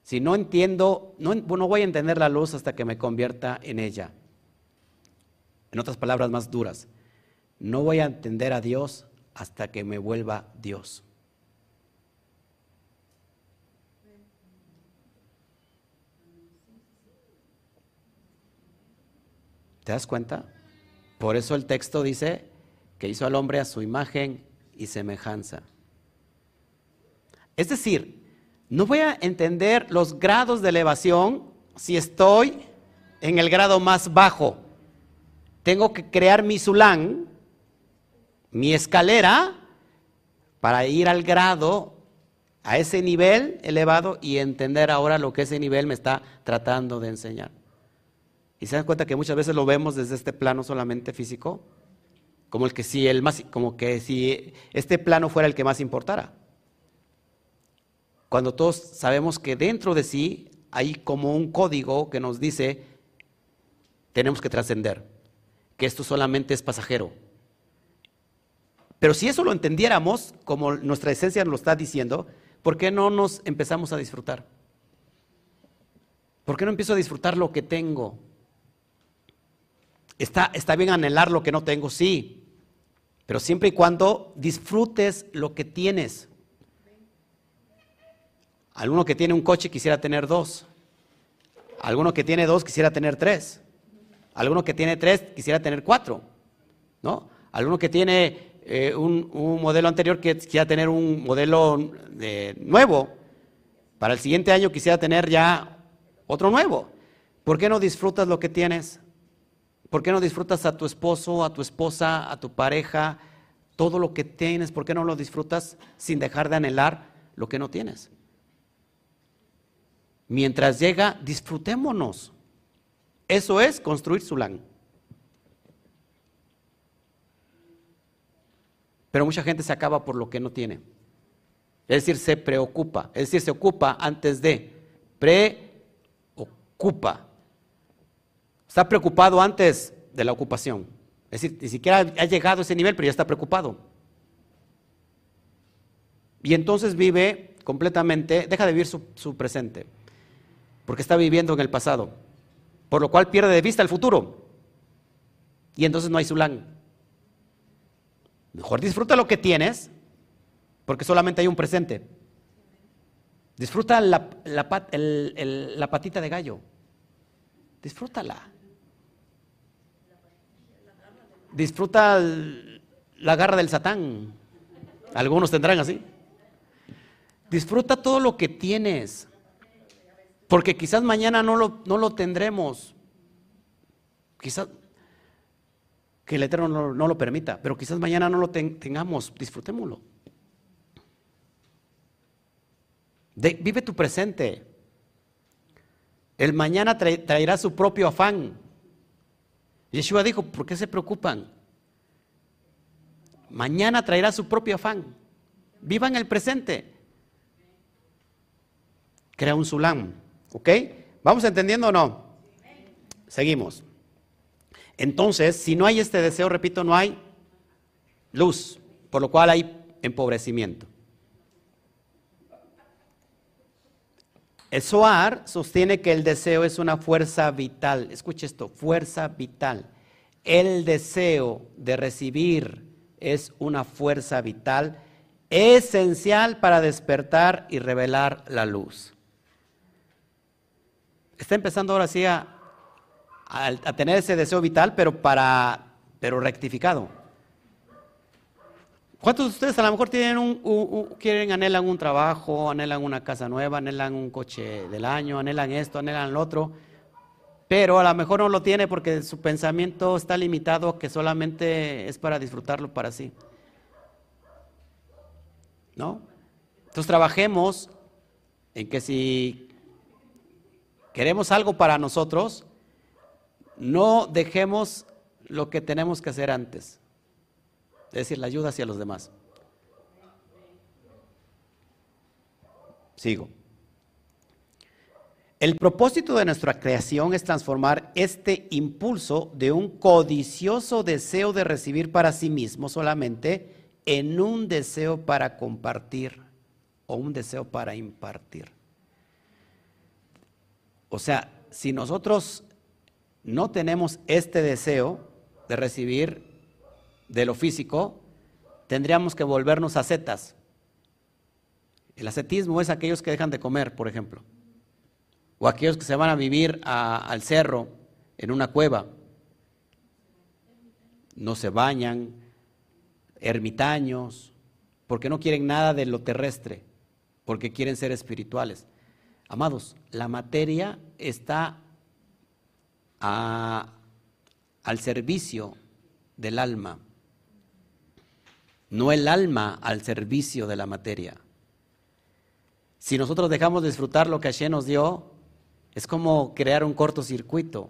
si no entiendo, no, no voy a entender la luz hasta que me convierta en ella. En otras palabras más duras, no voy a entender a Dios hasta que me vuelva Dios. ¿Te das cuenta? Por eso el texto dice que hizo al hombre a su imagen y semejanza. Es decir, no voy a entender los grados de elevación si estoy en el grado más bajo. Tengo que crear mi sulán, mi escalera, para ir al grado, a ese nivel elevado y entender ahora lo que ese nivel me está tratando de enseñar. Y se dan cuenta que muchas veces lo vemos desde este plano solamente físico, como el que si el más, como que si este plano fuera el que más importara. Cuando todos sabemos que dentro de sí hay como un código que nos dice tenemos que trascender, que esto solamente es pasajero. Pero si eso lo entendiéramos, como nuestra esencia nos lo está diciendo, ¿por qué no nos empezamos a disfrutar? ¿Por qué no empiezo a disfrutar lo que tengo? Está, está bien anhelar lo que no tengo, sí, pero siempre y cuando disfrutes lo que tienes. Alguno que tiene un coche quisiera tener dos. Alguno que tiene dos quisiera tener tres. Alguno que tiene tres quisiera tener cuatro. ¿No? Alguno que tiene eh, un, modelo anterior quisiera tener un modelo nuevo. Para el siguiente año quisiera tener ya otro nuevo. ¿Por qué no disfrutas lo que tienes? ¿Por qué no disfrutas a tu esposo, a tu esposa, a tu pareja, todo lo que tienes? ¿Por qué no lo disfrutas sin dejar de anhelar lo que no tienes? Mientras llega, disfrutémonos. Eso es construir Zulán. Pero mucha gente se acaba por lo que no tiene. Es decir, se preocupa. Es decir, se ocupa antes de. Preocupa. Está preocupado antes de la ocupación. Es decir, ni siquiera ha llegado a ese nivel, pero ya está preocupado. Y entonces vive completamente, deja de vivir su, presente, porque está viviendo en el pasado, por lo cual pierde de vista el futuro. Y entonces no hay sulán. Mejor disfruta lo que tienes, porque solamente hay un presente. Disfruta la, patita de gallo. Disfrútala. disfruta la garra del satán. Algunos tendrán así. Disfruta todo lo que tienes. Porque quizás mañana no lo, no lo tendremos. Quizás que el Eterno no, lo permita. Pero quizás mañana no lo tengamos. Disfrutémoslo. vive tu presente. El mañana traerá su propio afán. Yeshua dijo, ¿por qué se preocupan? Mañana traerá su propio afán. Vivan el presente. Crea un sulam. ¿Ok? ¿Vamos entendiendo o no? Seguimos. Entonces, si no hay este deseo, repito, no hay luz, por lo cual hay empobrecimiento. El sostiene que el deseo es una fuerza vital. Escuche esto, fuerza vital. El deseo de recibir es una fuerza vital esencial para despertar y revelar la luz. Está empezando ahora sí a, tener ese deseo vital, pero para, pero rectificado. ¿Cuántos de ustedes a lo mejor tienen un, quieren, anhelan un trabajo, anhelan una casa nueva, anhelan un coche del año, anhelan esto, anhelan lo otro? Pero a lo mejor no lo tiene porque su pensamiento está limitado que solamente es para disfrutarlo para sí. ¿No? Entonces trabajemos en que si queremos algo para nosotros, no dejemos lo que tenemos que hacer antes. Es decir, la ayuda hacia los demás. Sigo. El propósito de nuestra creación es transformar este impulso de un codicioso deseo de recibir para sí mismo solamente en un deseo para compartir o un deseo para impartir. O sea, si nosotros no tenemos este deseo de recibir de lo físico, tendríamos que volvernos ascetas. El ascetismo es aquellos que dejan de comer, por ejemplo, o aquellos que se van a vivir al cerro en una cueva, no se bañan, ermitaños, porque no quieren nada de lo terrestre, porque quieren ser espirituales. Amados, la materia está al servicio del alma, no el alma al servicio de la materia. Si nosotros dejamos de disfrutar lo que Hashem nos dio, es como crear un cortocircuito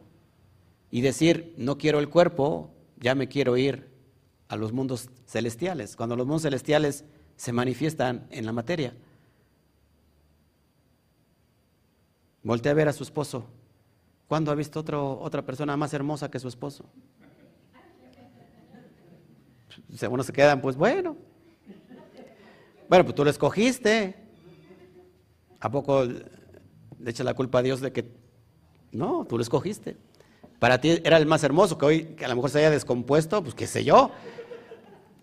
y decir, no quiero el cuerpo, ya me quiero ir a los mundos celestiales, cuando los mundos celestiales se manifiestan en la materia. Voltea a ver a su esposo. ¿Cuándo ha visto otra persona más hermosa que su esposo? Según se quedan, pues bueno. Bueno, pues tú lo escogiste. ¿A poco le echa la culpa a Dios de que no, tú lo escogiste? Para ti era el más hermoso, que hoy que a lo mejor se haya descompuesto, pues qué sé yo.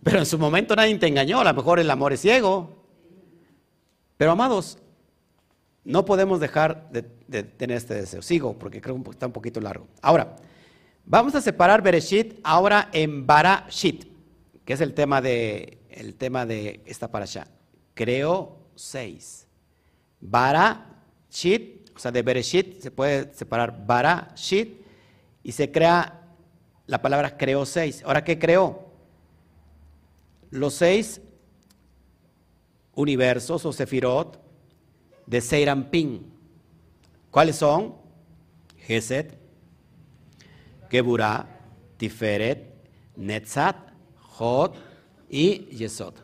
Pero en su momento nadie te engañó, a lo mejor el amor es ciego. Pero amados, no podemos dejar de, tener este deseo. Sigo, porque creo que está un poquito largo. Ahora, vamos a separar Bereshit ahora en Barashit, que es el tema de, el tema de esta parasha. Creo seis. Barashit, o sea, de Bereshit se puede separar Barashit y se crea la palabra creó seis. Ahora, ¿qué creó? Los seis universos o sefirot de Seirampin. ¿Cuáles son? Geset, Geburah, Tiferet, Netzat, Jod y Yesod.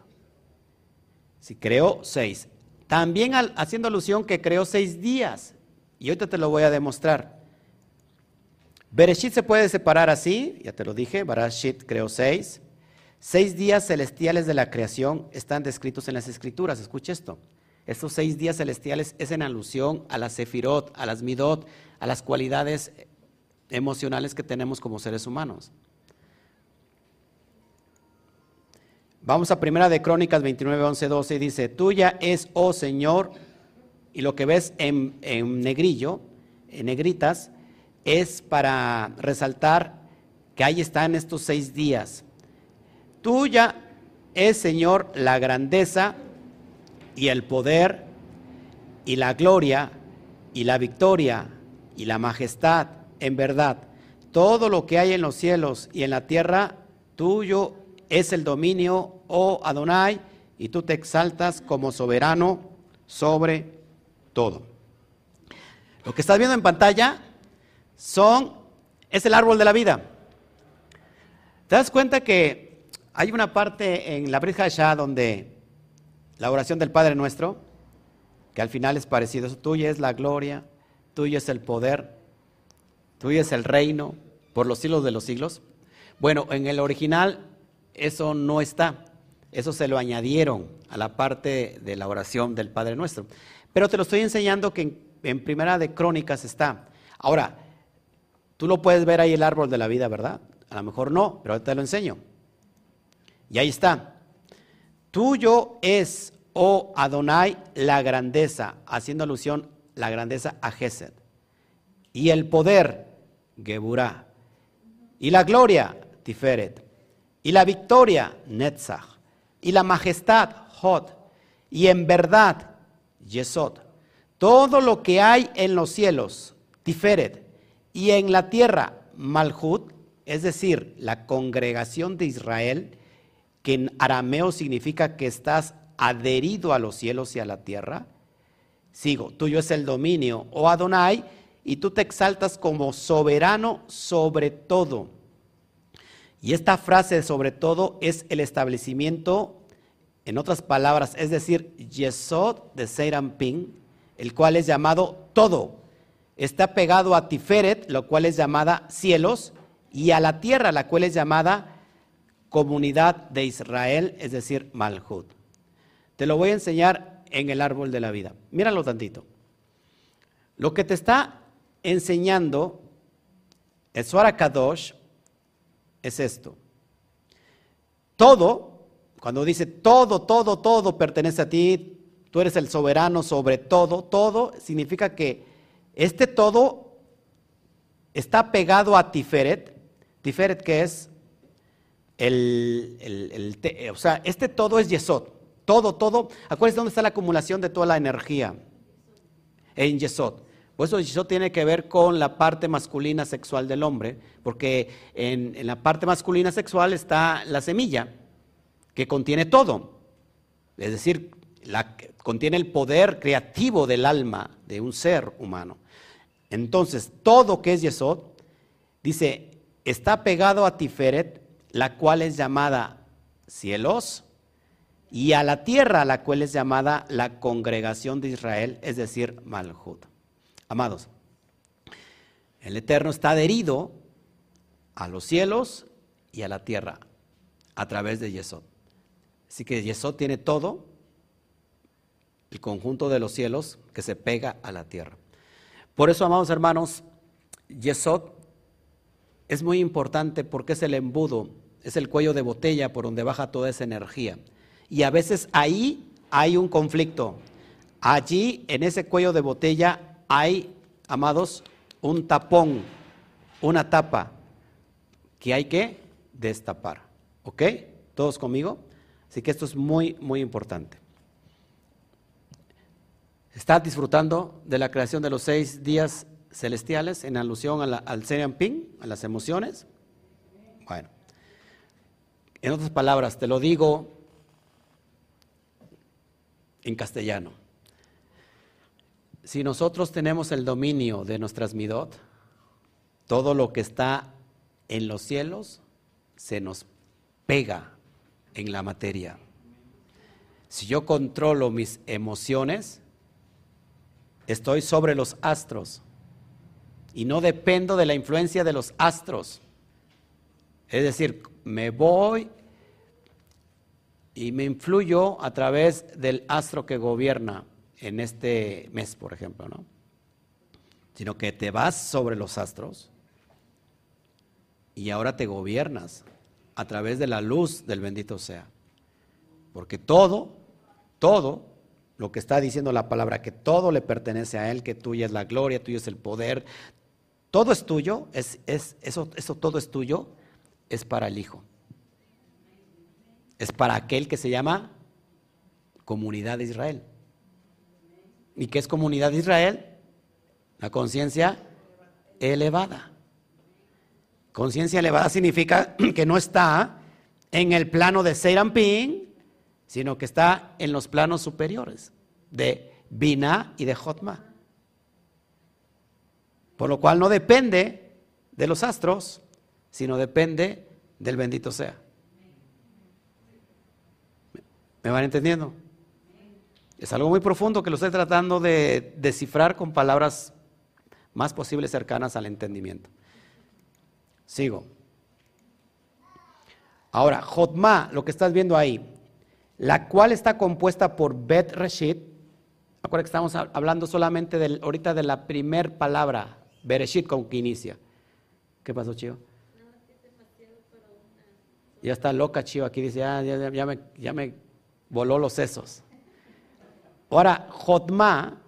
Si creó seis. También haciendo alusión que creó seis días. Y ahorita te lo voy a demostrar. Bereshit se puede separar así, ya te lo dije, Bereshit creó seis. Seis días celestiales de la creación están descritos en las escrituras. Escuche esto. Estos seis días celestiales es en alusión a las sefirot, a las midot, a las cualidades emocionales que tenemos como seres humanos. Vamos a primera de Crónicas 29, 11, 12 y dice, tuya es, oh Señor, y lo que ves en, en negrillo, en negritas, es para resaltar que ahí están estos seis días. Tuya es, Señor, la grandeza y el poder y la gloria y la victoria y la majestad, en verdad, todo lo que hay en los cielos y en la tierra, tuyo es el dominio, oh Adonai, y tú te exaltas como soberano sobre todo. Lo que estás viendo en pantalla son, es el árbol de la vida. ¿Te das cuenta que hay una parte en la Brit Shah donde la oración del Padre Nuestro, que al final es parecido, tuya es la gloria, tuyo es el poder, tuyo es el reino por los siglos de los siglos. Bueno, en el original eso no está, eso se lo añadieron a la parte de la oración del Padre Nuestro. Pero te lo estoy enseñando que en, Primera de Crónicas está. Ahora, tú lo puedes ver ahí el árbol de la vida, ¿verdad? A lo mejor no, pero ahorita te lo enseño. Y ahí está. Tuyo es, oh Adonai, la grandeza, haciendo alusión la grandeza a Gesed. Y el poder, Geburah. Y la gloria, Tiferet. Y la victoria, Netzach. Y la majestad, Hod. Y en verdad, Yesod. Todo lo que hay en los cielos, Tiferet. Y en la tierra, Malhut, es decir, la congregación de Israel, que en arameo significa que estás adherido a los cielos y a la tierra. Sigo, tuyo es el dominio, oh Adonai, y tú te exaltas como soberano sobre todo. Y esta frase sobre todo es el establecimiento, en otras palabras, es decir, Yesod de Ping, el cual es llamado todo. está pegado a Tiferet, lo cual es llamada cielos, y a la tierra, la cual es llamada comunidad de Israel, es decir, Malhut. Te lo voy a enseñar en el árbol de la vida. Míralo tantito. Lo que te está enseñando el Kadosh es esto. Todo, cuando dice todo, todo, todo pertenece a ti, tú eres el soberano sobre todo, todo significa que este todo está pegado a Tiferet. Tiferet que es el, el, o sea, este todo es Yesod. Todo, todo. Acuérdense dónde está la acumulación de toda la energía. En Yesod. Por eso Yesod tiene que ver con la parte masculina sexual del hombre, porque en, en la parte masculina sexual está la semilla, que contiene todo. Es decir, la, contiene el poder creativo del alma de un ser humano. Entonces, todo que es Yesod, dice, está pegado a Tiferet, la cual es llamada cielos, y a la tierra, la cual es llamada la congregación de Israel, es decir, Malhut. Amados, el Eterno está adherido a los cielos y a la tierra a través de Yesod. Así que Yesod tiene todo, el conjunto de los cielos que se pega a la tierra. Por eso, amados hermanos, Yesod es muy importante porque es el embudo, es el cuello de botella por donde baja toda esa energía. Y a veces ahí hay un conflicto. Allí, en ese cuello de botella, hay, amados, un tapón, una tapa que hay que destapar. ¿Ok? ¿Todos conmigo? Así que esto es muy, muy importante. ¿Estás disfrutando de la creación de los seis días celestiales en alusión al Serian Ping, a las emociones? Bueno, en otras palabras, te lo digo en castellano. Si nosotros tenemos el dominio de nuestras midot, todo lo que está en los cielos se nos pega en la materia. Si yo controlo mis emociones, estoy sobre los astros y no dependo de la influencia de los astros. Es decir, me voy y me influyo a través del astro que gobierna en este mes, por ejemplo, ¿no? Sino que te vas sobre los astros y ahora te gobiernas a través de la luz del bendito sea. Porque todo, todo lo que está diciendo la palabra, que todo le pertenece a Él, que tuya es la gloria, tuyo es el poder, todo es tuyo, es, es, eso, eso todo es tuyo, es para el Hijo es para aquel que se llama comunidad de Israel. ¿Y qué es comunidad de Israel? La conciencia elevada. Conciencia elevada significa que no está en el plano de Serampín, sino que está en los planos superiores de Bina y de Jotma. Por lo cual no depende de los astros, sino depende del bendito sea. ¿Me van entendiendo? Es algo muy profundo que lo estoy tratando de descifrar con palabras más posibles cercanas al entendimiento. Sigo. Ahora, Jotma, lo que estás viendo ahí, la cual está compuesta por Bet Reshit. Acuérdate que estamos hablando solamente del, ahorita de la primer palabra, Bereshit, con que inicia. ¿Qué pasó, Chío? Ya está loca, Chío. Aquí dice, ah, ya, me, ya me voló los sesos. Ahora, Jotma,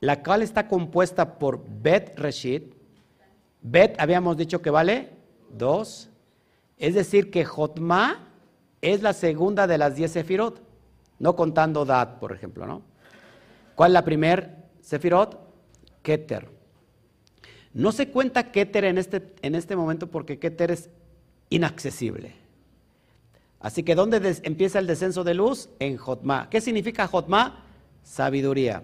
la cual está compuesta por Bet Reshit, Bet habíamos dicho que vale dos, es decir, que Jotma es la segunda de las diez sefirot, no contando Dad, por ejemplo, ¿no? ¿Cuál es la primer sefirot? Keter. No se cuenta Keter en este, en este momento porque Keter es inaccesible. Así que ¿dónde empieza el descenso de luz? En Jotma. ¿Qué significa Jotma? Sabiduría.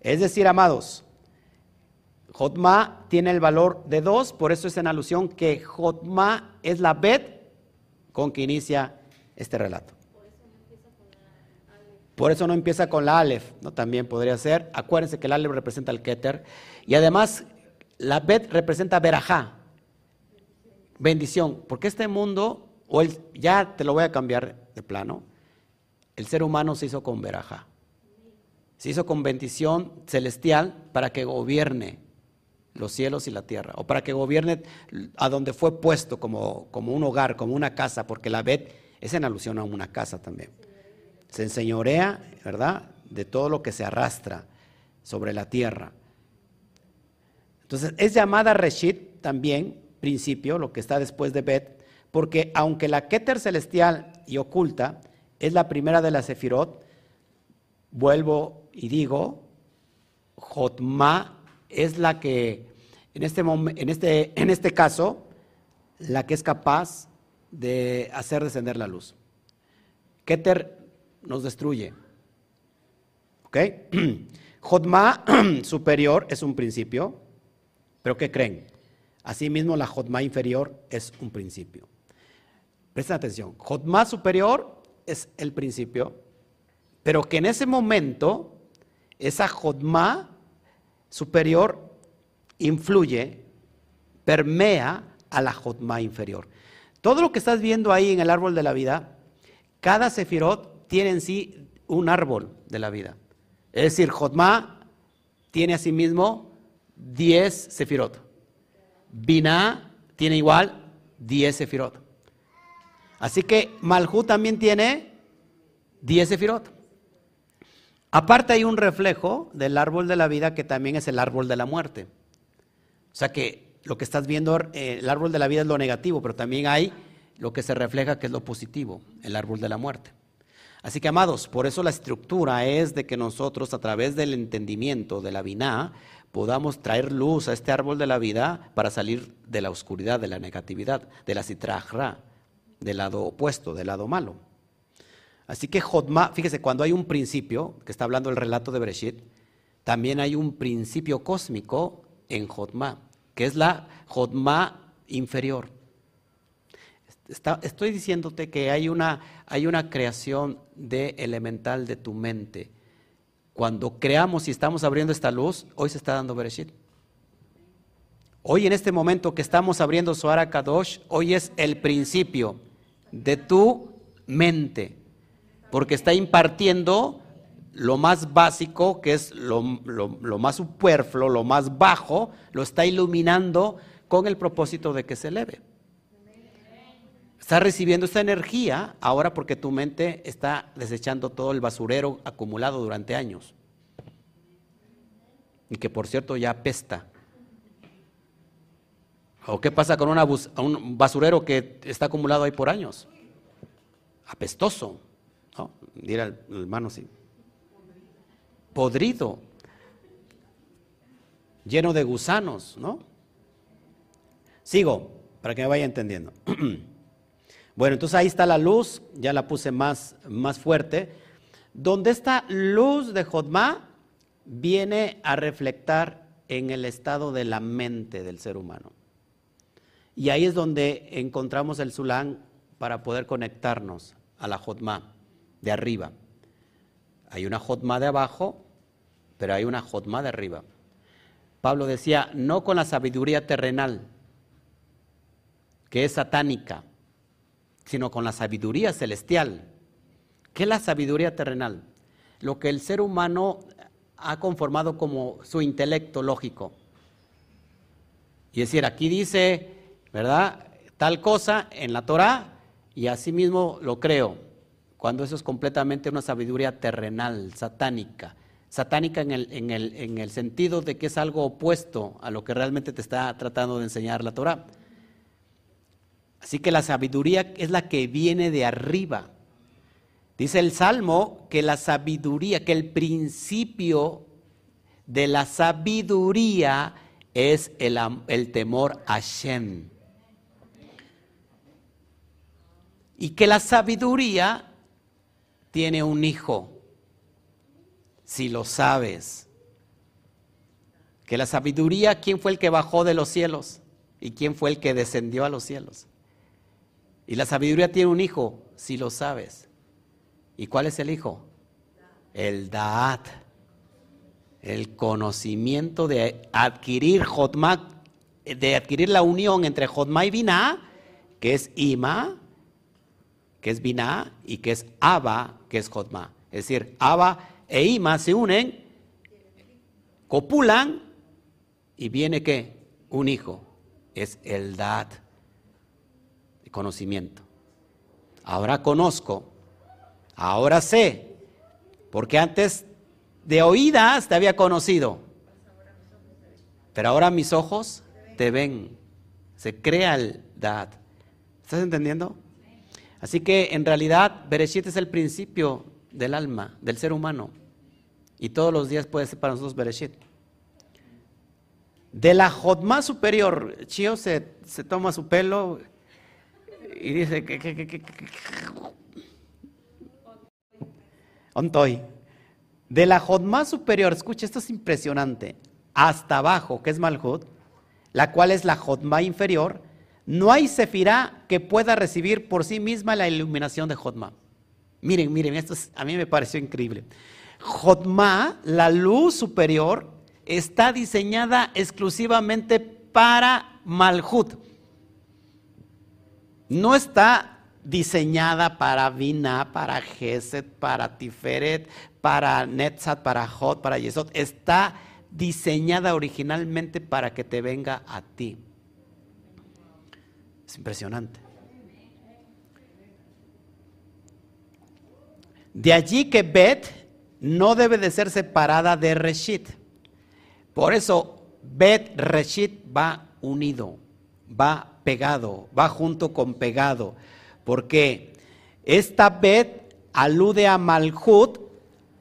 Es decir, amados, Jotma tiene el valor de dos, por eso es en alusión que Jotma es la bet con que inicia este relato. Por eso no empieza con la Aleph, ¿no? También podría ser. Acuérdense que el Aleph representa el Keter. Y además, la Bet representa Berajá, bendición. Porque este mundo, o el, ya te lo voy a cambiar de plano, el ser humano se hizo con Berajá. Se hizo con bendición celestial para que gobierne los cielos y la tierra, o para que gobierne a donde fue puesto como, como un hogar, como una casa, porque la Bet es en alusión a una casa también se enseñorea, ¿verdad?, de todo lo que se arrastra sobre la tierra. Entonces, es llamada Reshit también, principio, lo que está después de Bet, porque aunque la Keter celestial y oculta es la primera de las Sefirot, vuelvo y digo, Jotma es la que, en este, en este, en este caso, la que es capaz de hacer descender la luz. Keter nos destruye. ¿Ok? Jotma superior es un principio, pero ¿qué creen? Asimismo, la Jotma inferior es un principio. Presten atención, Jotma superior es el principio, pero que en ese momento esa Jotma superior influye, permea a la Jotma inferior. Todo lo que estás viendo ahí en el árbol de la vida, cada sefirot tiene en sí un árbol de la vida. Es decir, Jotma tiene asimismo 10 sefirot. Binah tiene igual 10 sefirot. Así que Malhut también tiene 10 sefirot. Aparte hay un reflejo del árbol de la vida que también es el árbol de la muerte. O sea que lo que estás viendo, eh, el árbol de la vida es lo negativo, pero también hay lo que se refleja que es lo positivo, el árbol de la muerte. Así que, amados, por eso la estructura es de que nosotros, a través del entendimiento de la Biná, podamos traer luz a este árbol de la vida para salir de la oscuridad, de la negatividad, de la citrajra, del lado opuesto, del lado malo. Así que Jotma, fíjese, cuando hay un principio, que está hablando el relato de Bereshit, también hay un principio cósmico en Jotma, que es la Jotma inferior estoy diciéndote que hay una, hay una creación de elemental de tu mente. Cuando creamos y estamos abriendo esta luz, hoy se está dando Bereshit. Hoy en este momento que estamos abriendo Zohar Kadosh, hoy es el principio de tu mente, porque está impartiendo lo más básico, que es lo, lo más superfluo, lo más bajo, lo está iluminando con el propósito de que se eleve. Estás recibiendo esta energía ahora porque tu mente está desechando todo el basurero acumulado durante años. Y que por cierto ya apesta. ¿O qué pasa con un basurero que está acumulado ahí por años? Apestoso. ¿no? Dirá el hermano sí. Podrido. Lleno de gusanos, ¿no? Sigo, para que me vaya entendiendo. Bueno, entonces ahí está la luz, ya la puse más, más fuerte, donde esta luz de Jodma viene a reflectar en el estado de la mente del ser humano. Y ahí es donde encontramos el Zulán para poder conectarnos a la Jodma de arriba. Hay una Jodma de abajo, pero hay una Jodma de arriba. Pablo decía, no con la sabiduría terrenal, que es satánica, sino con la sabiduría celestial. ¿Qué es la sabiduría terrenal? Lo que el ser humano ha conformado como su intelecto lógico. Y es decir, aquí dice, ¿verdad? Tal cosa en la Torah y así mismo lo creo, cuando eso es completamente una sabiduría terrenal, satánica. Satánica en el, en el, en el sentido de que es algo opuesto a lo que realmente te está tratando de enseñar la Torah. Así que la sabiduría es la que viene de arriba. Dice el Salmo que la sabiduría, que el principio de la sabiduría es el, el temor a Shem. Y que la sabiduría tiene un hijo, si lo sabes. Que la sabiduría, ¿quién fue el que bajó de los cielos? ¿Y quién fue el que descendió a los cielos? Y la sabiduría tiene un hijo, si lo sabes. ¿Y cuál es el hijo? El Daat. El conocimiento de adquirir Jotma, de adquirir la unión entre Jotma y Binah, que es Ima, que es Binah, y que es Abba, que es Jotma. Es decir, Abba e Ima se unen, copulan, y viene que un hijo. Es el Daat, conocimiento. Ahora conozco, ahora sé, porque antes de oídas te había conocido, pero ahora mis ojos te ven. Se crea el Dad. ¿Estás entendiendo? Así que en realidad Bereshit es el principio del alma, del ser humano. Y todos los días puede ser para nosotros Bereshit. De la Jodma superior, Chio se, se toma su pelo y dice que, que, que, que Ontoy. De la Jodma superior, escucha, esto es impresionante, hasta abajo, que es Malhut, la cual es la Jodma inferior, no hay sefirá que pueda recibir por sí misma la iluminación de Jodma. Miren, miren, esto a mí me pareció increíble. Jodma, la luz superior, está diseñada exclusivamente para Malhut. No está diseñada para Vina, para Geset, para Tiferet, para Netzat, para Hot, para Yesod. Está diseñada originalmente para que te venga a ti. Es impresionante. De allí que Bet no debe de ser separada de Reshit. Por eso Bet Reshit va unido, va pegado, va junto con pegado, porque esta Bet alude a Malhut,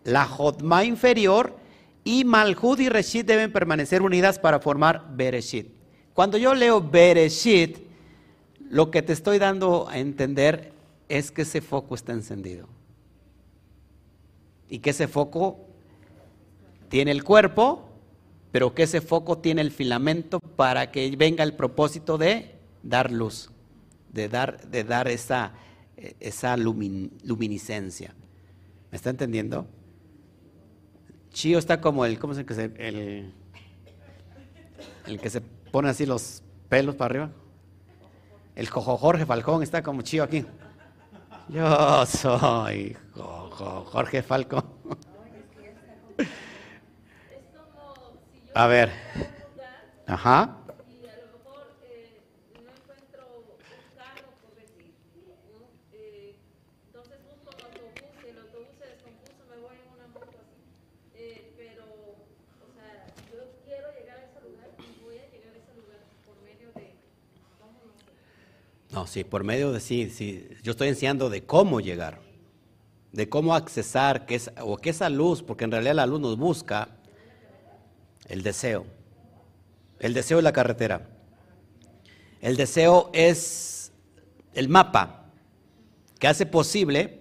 la Jotma inferior, y Malhut y Reshit deben permanecer unidas para formar Bereshit. Cuando yo leo Bereshit, lo que te estoy dando a entender es que ese foco está encendido. Y que ese foco tiene el cuerpo, pero que ese foco tiene el filamento para que venga el propósito de dar luz, de dar, de dar esa, esa luminiscencia. ¿Me está entendiendo? Chío está como el, ¿cómo se dice? El, el que se pone así los pelos para arriba. El Jojo Jorge Falcón está como Chío aquí. Yo soy Jorge Falcón. A ver. Ajá. No, sí, por medio de sí, sí. Yo estoy enseñando de cómo llegar, de cómo accesar, que es, o que esa luz, porque en realidad la luz nos busca el deseo. El deseo es la carretera. El deseo es el mapa que hace posible.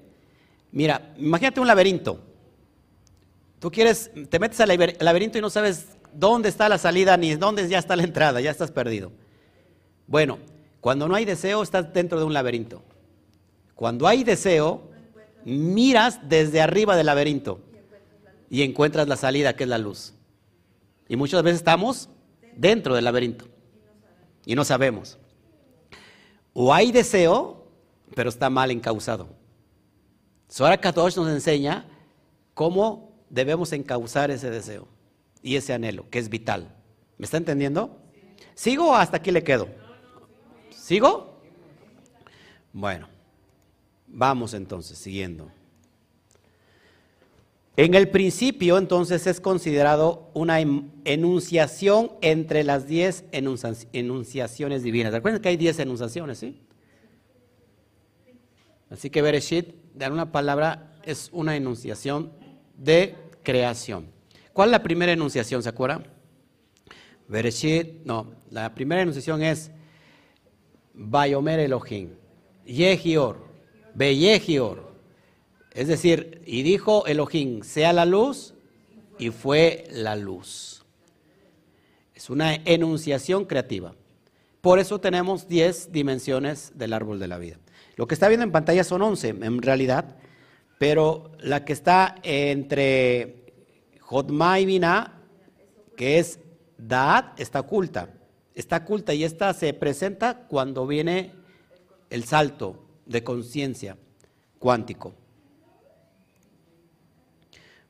Mira, imagínate un laberinto. Tú quieres, te metes al laberinto y no sabes dónde está la salida ni dónde ya está la entrada, ya estás perdido. Bueno, cuando no hay deseo, estás dentro de un laberinto. Cuando hay deseo, miras desde arriba del laberinto y encuentras la salida, que es la luz. Y muchas veces estamos dentro del laberinto y no sabemos. O hay deseo, pero está mal encausado. Sora Kadosh nos enseña cómo debemos encauzar ese deseo y ese anhelo, que es vital. ¿Me está entendiendo? ¿Sigo o hasta aquí le quedo? ¿Sigo? Bueno, vamos entonces, siguiendo. En el principio, entonces, es considerado una enunciación entre las diez enunciaciones divinas. Recuerden que hay diez enunciaciones, ¿sí? Así que Bereshit, de una palabra, es una enunciación de creación. ¿Cuál es la primera enunciación? ¿Se acuerdan? Bereshit, no, la primera enunciación es Bayomer Elohim, Yehior, Beyehior. Es decir, y dijo Elohim, sea la luz, y fue la luz. Es una enunciación creativa. Por eso tenemos 10 dimensiones del árbol de la vida. Lo que está viendo en pantalla son 11, en realidad, pero la que está entre Jotma y Binah, que es Daat, está oculta. Está oculta y esta se presenta cuando viene el salto de conciencia cuántico.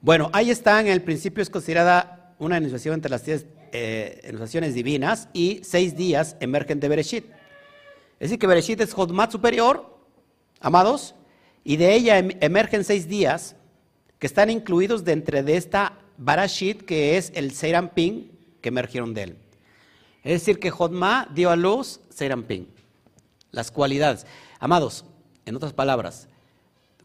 Bueno, ahí está, en el principio es considerada una enunciación entre las diez eh, enunciaciones divinas y seis días emergen de Bereshit. Es decir, que Bereshit es Jodmat superior, amados, y de ella em, emergen seis días que están incluidos dentro de esta Barashit, que es el Seirampin que emergieron de él. Es decir, que Jodma dio a luz Seirampin. Las cualidades. Amados, en otras palabras,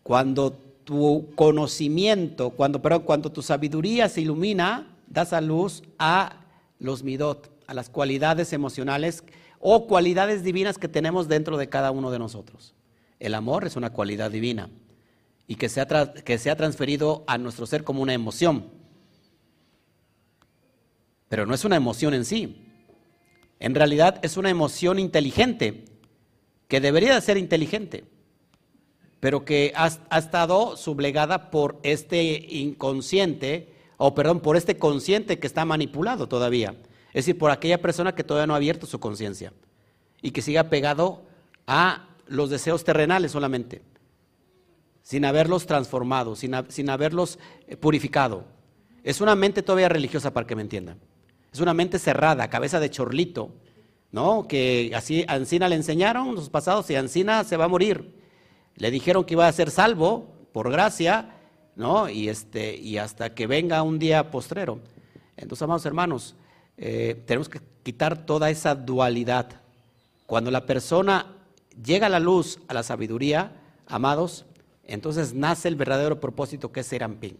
cuando tu conocimiento, cuando, perdón, cuando tu sabiduría se ilumina, das a luz a los midot, a las cualidades emocionales o cualidades divinas que tenemos dentro de cada uno de nosotros. El amor es una cualidad divina y que se ha, que se ha transferido a nuestro ser como una emoción. Pero no es una emoción en sí. En realidad es una emoción inteligente, que debería de ser inteligente pero que ha, estado sublegada por este inconsciente, o perdón, por este consciente que está manipulado todavía. Es decir, por aquella persona que todavía no ha abierto su conciencia y que sigue apegado a los deseos terrenales solamente, sin haberlos transformado, sin, sin haberlos eh, purificado. Es una mente todavía religiosa para que me entiendan. Es una mente cerrada, cabeza de chorlito, ¿no? Que así Ancina le enseñaron los pasados y Ancina se va a morir. Le dijeron que iba a ser salvo por gracia, ¿no? Y, este, y hasta que venga un día postrero. Entonces, amados hermanos, eh, tenemos que quitar toda esa dualidad. Cuando la persona llega a la luz, a la sabiduría, amados, entonces nace el verdadero propósito que es Serampín.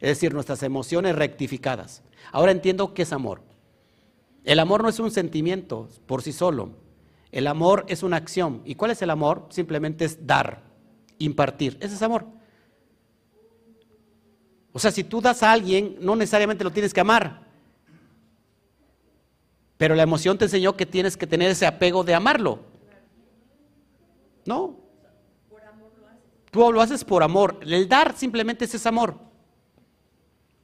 Es decir, nuestras emociones rectificadas. Ahora entiendo qué es amor. El amor no es un sentimiento por sí solo. El amor es una acción. ¿Y cuál es el amor? Simplemente es dar impartir. Ese es amor. O sea, si tú das a alguien, no necesariamente lo tienes que amar. Pero la emoción te enseñó que tienes que tener ese apego de amarlo. No. Tú lo haces por amor. El dar simplemente es ese amor.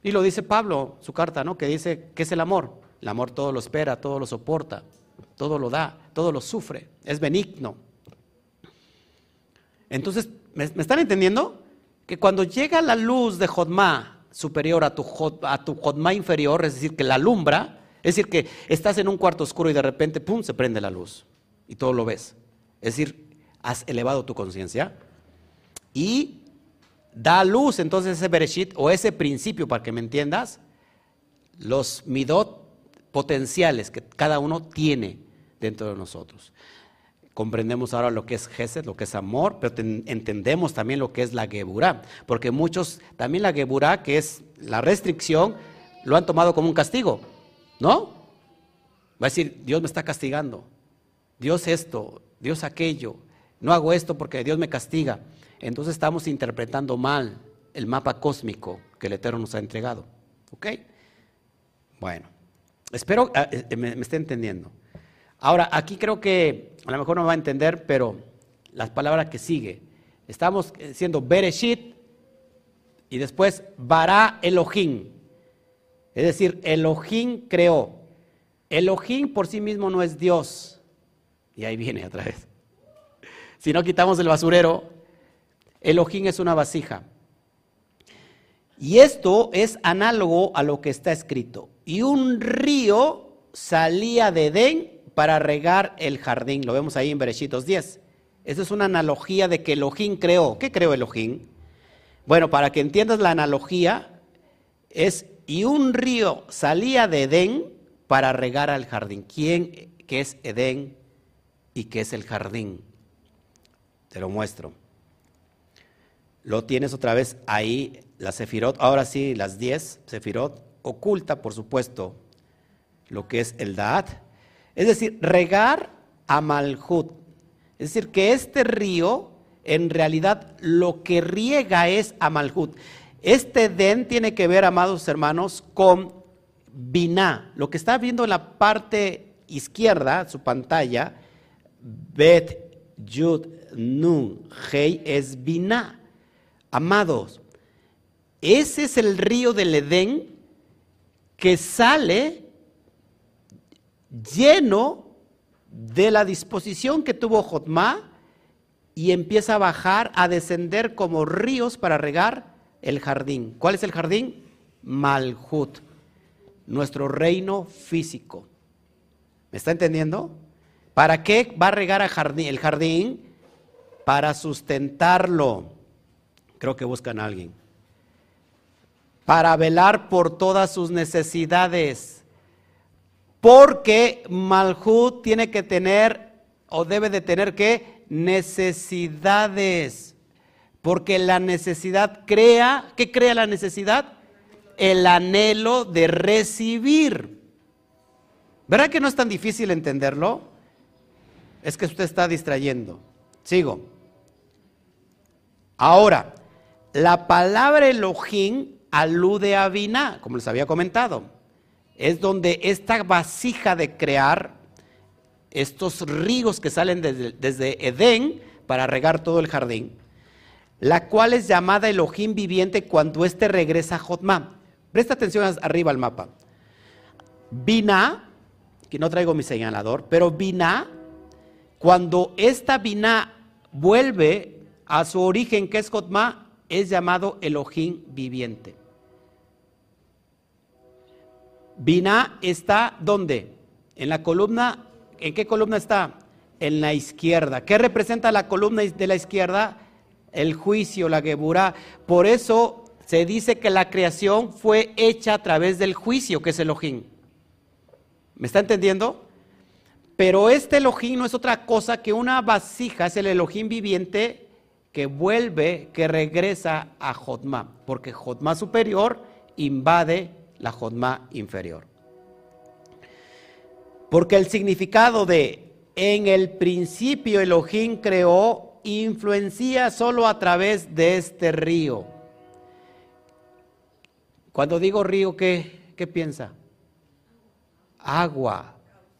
Y lo dice Pablo, su carta, ¿no? Que dice que es el amor. El amor todo lo espera, todo lo soporta, todo lo da, todo lo sufre. Es benigno. Entonces, ¿Me, están entendiendo? Que cuando llega la luz de Jodma superior a tu, a tu Jodma inferior, es decir, que la alumbra, es decir, que estás en un cuarto oscuro y de repente, ¡pum!, se prende la luz y todo lo ves. Es decir, has elevado tu conciencia y da luz entonces ese Bereshit o ese principio, para que me entiendas, los midot potenciales que cada uno tiene dentro de nosotros. Comprendemos ahora lo que es Gesed, lo que es amor, pero entendemos también lo que es la Geburá, porque muchos, también la Geburá, que es la restricción, lo han tomado como un castigo, ¿no? Va a decir, Dios me está castigando, Dios esto, Dios aquello, no hago esto porque Dios me castiga. Entonces estamos interpretando mal el mapa cósmico que el Eterno nos ha entregado, ¿ok? Bueno, espero ah, eh, me, me esté entendiendo. Ahora, aquí creo que a lo mejor no va a entender, pero las palabras que sigue. Estamos diciendo Bereshit y después Bara Elohim. Es decir, Elohim creó. Elohim por sí mismo no es Dios. Y ahí viene otra vez. Si no quitamos el basurero, Elohim es una vasija. Y esto es análogo a lo que está escrito. Y un río salía de Edén para regar el jardín. Lo vemos ahí en Berechitos 10. Esa es una analogía de que Elohim creó. ¿Qué creó Elohim? Bueno, para que entiendas la analogía, es y un río salía de Edén para regar al jardín. ¿Quién que es Edén y qué es el jardín? Te lo muestro. Lo tienes otra vez ahí, la Sefirot, ahora sí, las 10, Sefirot, oculta, por supuesto, lo que es el Daat es decir, regar a Malhut. Es decir, que este río en realidad lo que riega es a Malhut. Este den tiene que ver, amados hermanos, con Binah. Lo que está viendo en la parte izquierda, su pantalla, Bet, Yud, Nun, Hei, es Binah. Amados, ese es el río del Edén que sale lleno de la disposición que tuvo Jotma y empieza a bajar, a descender como ríos para regar el jardín. ¿Cuál es el jardín? Malhut, nuestro reino físico. ¿Me está entendiendo? ¿Para qué va a regar el jardín? Para sustentarlo. Creo que buscan a alguien. Para velar por todas sus necesidades. Porque Malhut tiene que tener o debe de tener que necesidades. Porque la necesidad crea, ¿qué crea la necesidad? El anhelo de recibir. ¿Verdad que no es tan difícil entenderlo? Es que usted está distrayendo. Sigo. Ahora, la palabra Elohim alude a Biná, como les había comentado. Es donde esta vasija de crear estos ríos que salen desde, Edén para regar todo el jardín, la cual es llamada Elohim viviente cuando éste regresa a Jotma. Presta atención arriba al mapa. Biná que no traigo mi señalador, pero Biná, cuando esta Biná vuelve a su origen, que es Jotma, es llamado Elohim viviente. Biná está ¿dónde? En la columna, ¿en qué columna está? En la izquierda. ¿Qué representa la columna de la izquierda? El juicio, la Geburá. Por eso se dice que la creación fue hecha a través del juicio, que es Elohim. ¿Me está entendiendo? Pero este Elohim no es otra cosa que una vasija, es el Elohim viviente que vuelve, que regresa a Jotma, porque Jotma superior invade la Jotma inferior. Porque el significado de en el principio Elohim creó influencia solo a través de este río. Cuando digo río, ¿qué, qué piensa? agua.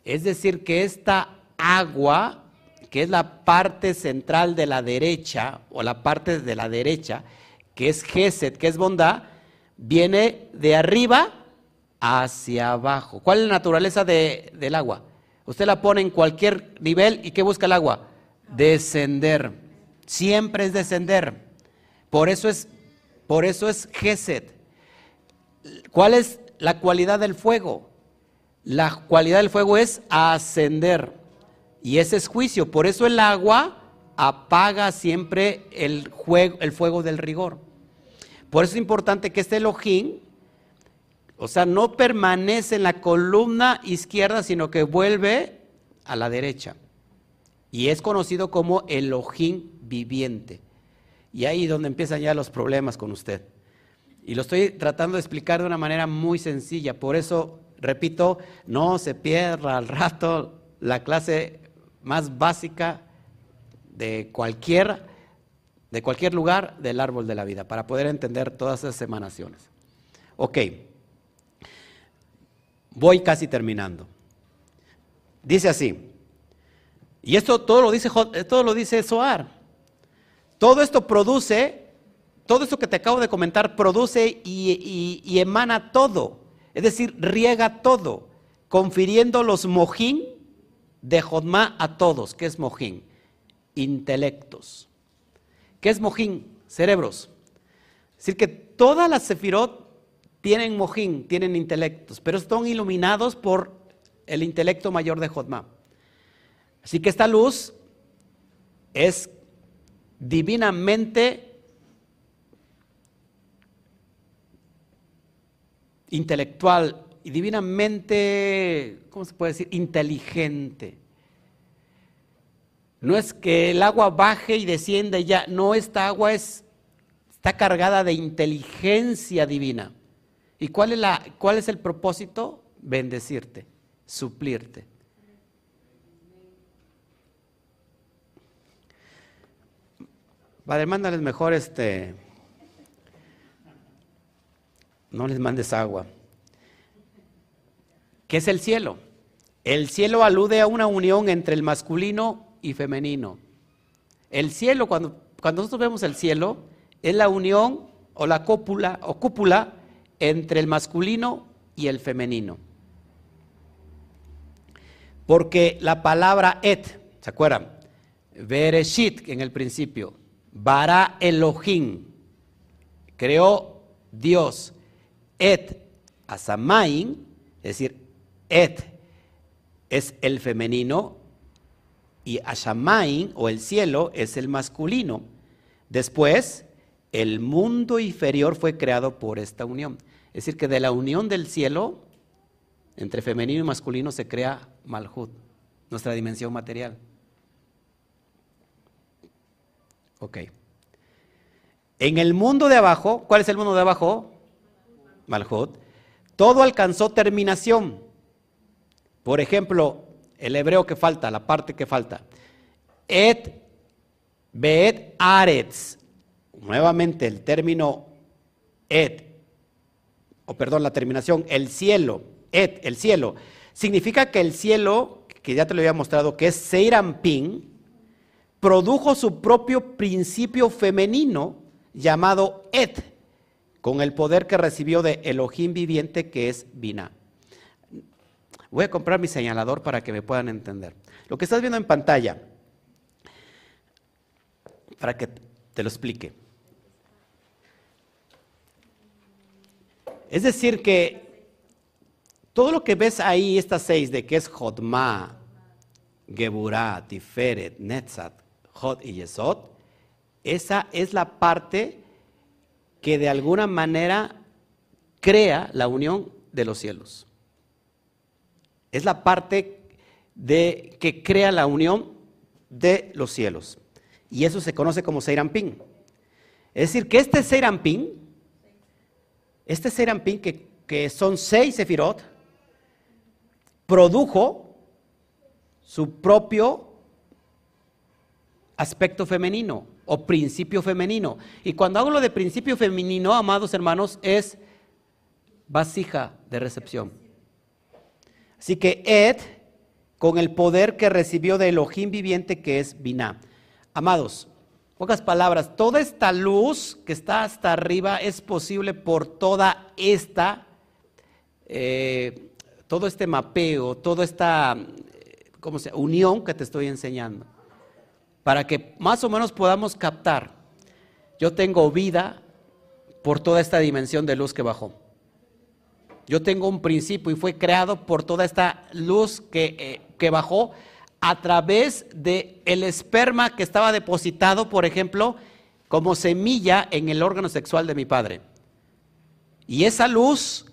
Es decir, que esta agua, que es la parte central de la derecha, o la parte de la derecha, que es Geset, que es bondad, viene de arriba hacia abajo. ¿Cuál es la naturaleza del agua? Usted la pone en cualquier nivel y ¿qué busca el agua? Descender. Siempre es descender. Por eso es, por eso es Geset. ¿Cuál es la cualidad del fuego? La cualidad del fuego es ascender. Y ese es juicio. Por eso el agua apaga siempre el, el fuego del rigor. Por eso es importante que este Elohim, o sea, no permanece en la columna izquierda, sino que vuelve a la derecha. Y es conocido como Elohim viviente. Y ahí es donde empiezan ya los problemas con usted. Y lo estoy tratando de explicar de una manera muy sencilla. Por eso repito, no se pierda al rato la clase más básica de cualquier, de cualquier lugar del árbol de la vida, para poder entender todas esas emanaciones. Ok, voy casi terminando. Dice así, y esto todo lo dice, todo lo dice Soar. Todo esto produce, todo esto que te acabo de comentar produce y emana todo es decir, riega todo, confiriendo los mojín de Jodma a todos. ¿Qué es mojín? Intelectos. ¿Qué es mojín? Cerebros. Es decir, que todas las sefirot tienen mojín, tienen intelectos, pero están iluminados por el intelecto mayor de Jodma. Así que esta luz es divinamente intelectual y divinamente, ¿cómo se puede decir? Inteligente. No es que el agua baje y descienda y ya, no, esta agua es, está cargada de inteligencia divina. ¿Y cuál es, la, cuál es el propósito? Bendecirte, suplirte. Padre, mándales mejor este no les mandes agua. ¿Qué es el cielo? El cielo alude a una unión entre el masculino y femenino. El cielo, cuando, cuando nosotros vemos el cielo, es la unión o la cópula o cúpula entre el masculino y el femenino. Porque la palabra et, ¿se acuerdan? Bereshit en el principio, bara Elohim, creó Dios, et asamain, es decir, et es el femenino y ashamain o el cielo es el masculino. Después, el mundo inferior fue creado por esta unión. Es decir, que de la unión del cielo entre femenino y masculino se crea Malhut, nuestra dimensión material. Ok. En el mundo de abajo, ¿cuál es el mundo de abajo? Malhut. Todo alcanzó terminación. Por ejemplo, el hebreo que falta, la parte que falta. Et, beet, aretz. Nuevamente el término et, o perdón, la terminación, el cielo, et, el cielo. Significa que el cielo, que ya te lo había mostrado, que es Seirampin, produjo su propio principio femenino llamado Et, con el poder que recibió de Elohim viviente que es Binah. Voy a comprar mi señalador para que me puedan entender. Lo que estás viendo en pantalla, para que te lo explique. Es decir, que todo lo que ves ahí, estas seis, de que es Jodma, Geburah, Tiferet, Netzat, Jod y Yesod, esa es la parte que de alguna manera crea la unión de los cielos. Es la parte de, que crea la unión de los cielos. Y eso se conoce como Seirampín. Es decir, que este Seirampín, este Seirampín que, que son seis Sefirot, produjo su propio aspecto femenino o principio femenino. Y cuando hablo de principio femenino, amados hermanos, es vasija de recepción. Así que Ed, con el poder que recibió de Elohim viviente que es Binah. Amados, pocas palabras, toda esta luz que está hasta arriba es posible por toda esta, eh, todo este mapeo, toda esta ¿cómo se, unión que te estoy enseñando para que más o menos podamos captar. Yo tengo vida por toda esta dimensión de luz que bajó. Yo tengo un principio y fue creado por toda esta luz que, eh, que bajó a través del el esperma que estaba depositado, por ejemplo, como semilla en el órgano sexual de mi padre. Y esa luz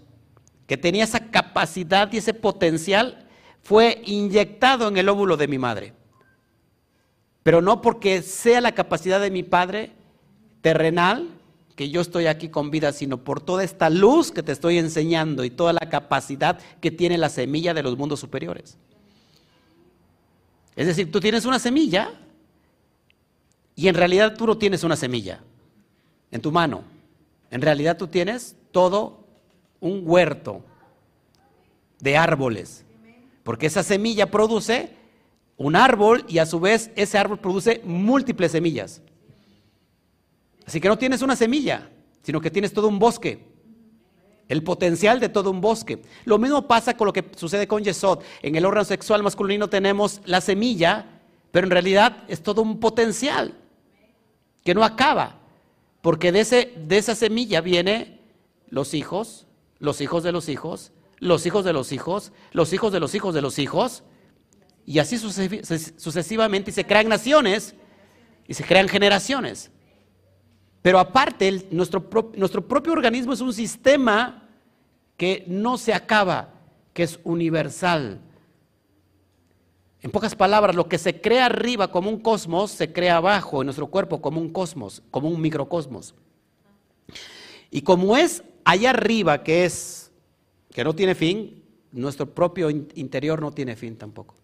que tenía esa capacidad y ese potencial fue inyectado en el óvulo de mi madre pero no porque sea la capacidad de mi Padre terrenal, que yo estoy aquí con vida, sino por toda esta luz que te estoy enseñando y toda la capacidad que tiene la semilla de los mundos superiores. Es decir, tú tienes una semilla y en realidad tú no tienes una semilla en tu mano. En realidad tú tienes todo un huerto de árboles, porque esa semilla produce un árbol y a su vez ese árbol produce múltiples semillas. Así que no tienes una semilla, sino que tienes todo un bosque. El potencial de todo un bosque. Lo mismo pasa con lo que sucede con Yesod. En el órgano sexual masculino tenemos la semilla, pero en realidad es todo un potencial que no acaba. Porque de, ese, de esa semilla vienen los hijos, los hijos de los hijos, los hijos de los hijos, los hijos de los hijos de los hijos, y así sucesivamente, se crean naciones y se crean generaciones. Pero aparte, nuestro, nuestro propio organismo es un sistema que no se acaba, que es universal. En pocas palabras, lo que se crea arriba como un cosmos, se crea abajo en nuestro cuerpo como un cosmos, como un microcosmos. Y como es allá arriba, que es, que no tiene fin, nuestro propio interior no tiene fin tampoco.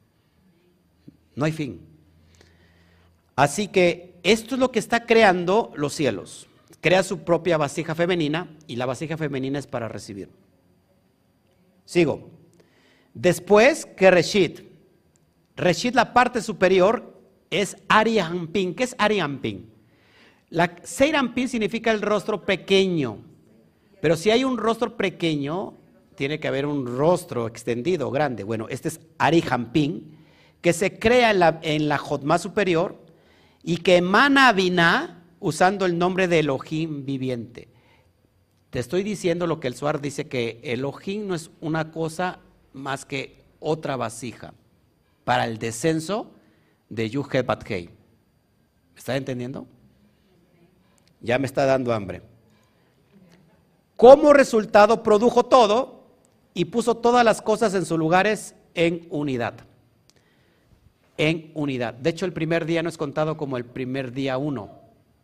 No hay fin. Así que esto es lo que está creando los cielos. Crea su propia vasija femenina y la vasija femenina es para recibir. Sigo. Después que Reshit. Reshit, la parte superior, es Ariampin. ¿Qué es Ariampin? La Seiranpin significa el rostro pequeño. Pero si hay un rostro pequeño, tiene que haber un rostro extendido, grande. Bueno, este es Arihampin, que se crea en la, en la Jotma superior y que Binah usando el nombre de Elohim viviente. Te estoy diciendo lo que el Suar dice que Elohim no es una cosa más que otra vasija para el descenso de Yuhet Bathei. ¿Me está entendiendo? Ya me está dando hambre. Como resultado produjo todo y puso todas las cosas en sus lugares en unidad. En unidad. De hecho, el primer día no es contado como el primer día uno,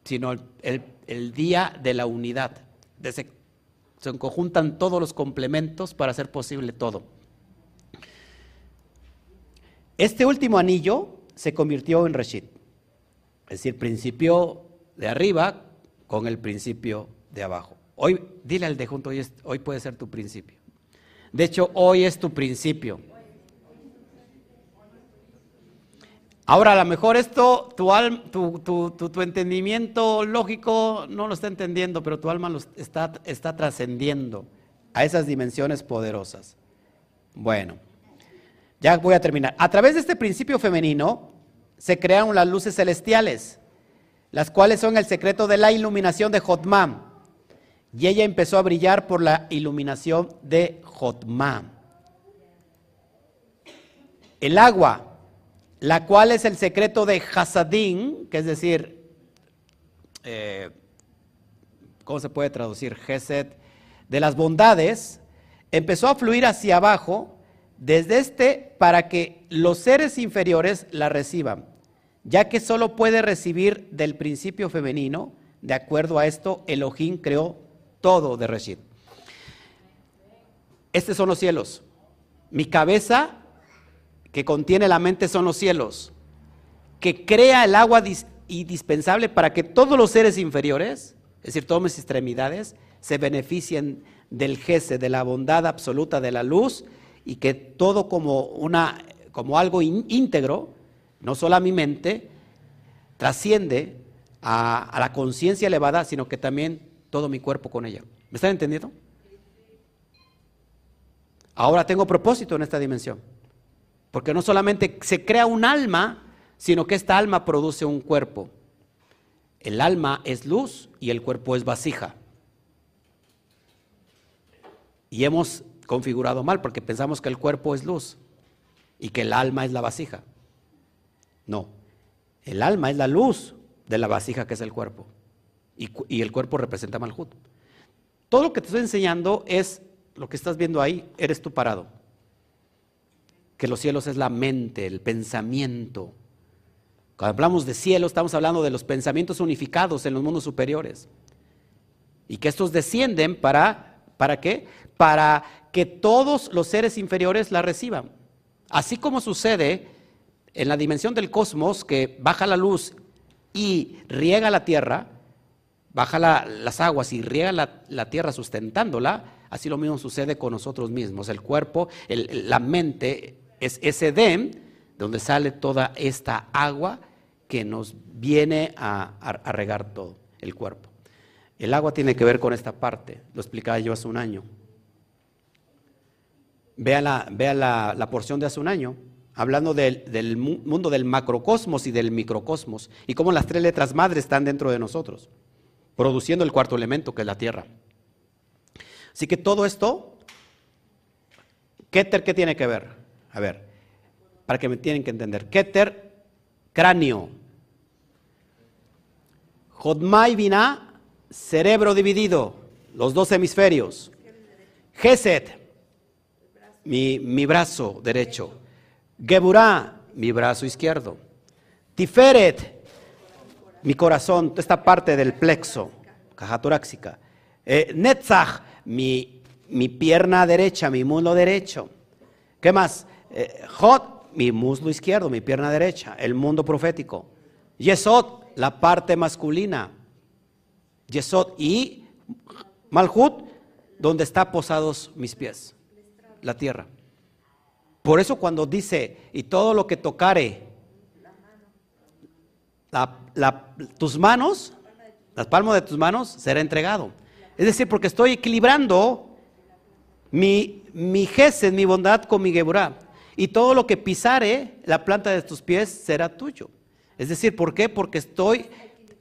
sino el, día de la unidad. se, conjuntan todos los complementos para hacer posible todo. Este último anillo se convirtió en Reshit, es decir, principio de arriba con el principio de abajo. Hoy, dile al de junto, hoy puede ser tu principio. De hecho, hoy es tu principio. Ahora, a lo mejor esto, tu, tu, tu, entendimiento lógico no lo está entendiendo, pero tu alma lo está, está trascendiendo a esas dimensiones poderosas. Bueno, ya voy a terminar. A través de este principio femenino se crearon las luces celestiales, las cuales son el secreto de la iluminación de Jotmam. Y ella empezó a brillar por la iluminación de Jotmam. El agua la cual es el secreto de Hasadín, que es decir, eh, ¿cómo se puede traducir? Gesed, de las bondades, empezó a fluir hacia abajo desde este para que los seres inferiores la reciban, ya que solo puede recibir del principio femenino. De acuerdo a esto, Elohim creó todo de Reshid. Estos son los cielos. Mi cabeza que contiene la mente son los cielos, que crea el agua indispensable para que todos los seres inferiores, es decir, todas mis extremidades, se beneficien del jefe, de la bondad absoluta de la luz y que todo como, una, como algo íntegro, no solo a mi mente, trasciende a, a la conciencia elevada, sino que también todo mi cuerpo con ella. ¿Me están entendiendo? Ahora tengo propósito en esta dimensión. Porque no solamente se crea un alma, sino que esta alma produce un cuerpo. El alma es luz y el cuerpo es vasija. Y hemos configurado mal porque pensamos que el cuerpo es luz y que el alma es la vasija. No, el alma es la luz de la vasija que es el cuerpo. Y, el cuerpo representa Malhut. Todo lo que te estoy enseñando es lo que estás viendo ahí, eres tú parado que los cielos es la mente, el pensamiento. Cuando hablamos de cielo, estamos hablando de los pensamientos unificados en los mundos superiores. Y que estos descienden para, ¿para qué? Para que todos los seres inferiores la reciban. Así como sucede en la dimensión del cosmos, que baja la luz y riega la tierra, baja las aguas y riega la, tierra sustentándola, así lo mismo sucede con nosotros mismos. El cuerpo, la mente es ese Edén donde sale toda esta agua que nos viene a, regar todo el cuerpo. El agua tiene que ver con esta parte, lo explicaba yo hace un año. Vea la, vea la, porción de hace un año, hablando del, mundo del macrocosmos y del microcosmos, y cómo las tres letras madres están dentro de nosotros, produciendo el cuarto elemento, que es la tierra. Así que todo esto, ¿qué tiene que ver? A ver, para que me tienen que entender. Keter, cráneo. Jodmai Binah, cerebro dividido, los dos hemisferios. Geset, mi, mi brazo derecho. Geburah, mi brazo izquierdo. Tiferet, mi corazón, esta parte del plexo, caja torácica. Eh, Netzach, mi, mi pierna derecha, mi muslo derecho. ¿Qué más? Eh, mi muslo izquierdo, mi pierna derecha, el mundo profético. Yesod, la parte masculina. Yesod y Malhut, donde están posados mis pies, la tierra. Por eso cuando dice, y todo lo que tocare tus manos, las palmas de tus manos será entregado. Es decir, porque estoy equilibrando mi, mi gesed, mi bondad con mi geburá. Y todo lo que pisare la planta de tus pies será tuyo. Es decir, ¿por qué? Porque estoy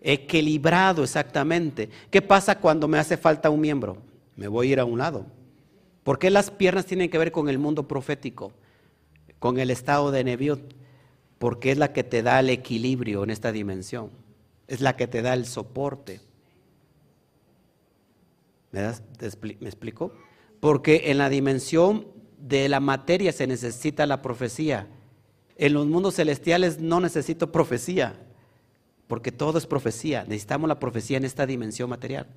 equilibrado exactamente. ¿Qué pasa cuando me hace falta un miembro? Me voy a ir a un lado. ¿Por qué las piernas tienen que ver con el mundo profético? Con el estado de Neviot. Porque es la que te da el equilibrio en esta dimensión. Es la que te da el soporte. ¿Me, ¿Me explico? Porque en la dimensión de la materia se necesita la profecía. En los mundos celestiales no necesito profecía, porque todo es profecía. Necesitamos la profecía en esta dimensión material.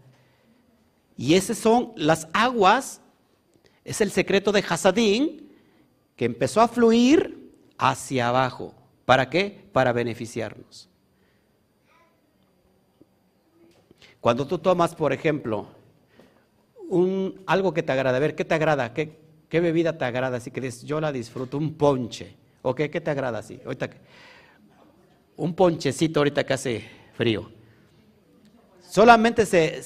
Y esas son las aguas, es el secreto de Hasadín, que empezó a fluir hacia abajo. ¿Para qué? Para beneficiarnos. Cuando tú tomas, por ejemplo, un, algo que te agrada, a ver, ¿qué te agrada? ¿Qué, ¿Qué bebida te agrada? Así que dices, yo la disfruto, un ponche. ¿O qué, te agrada así? Ahorita, un ponchecito ahorita que hace frío. Solamente se,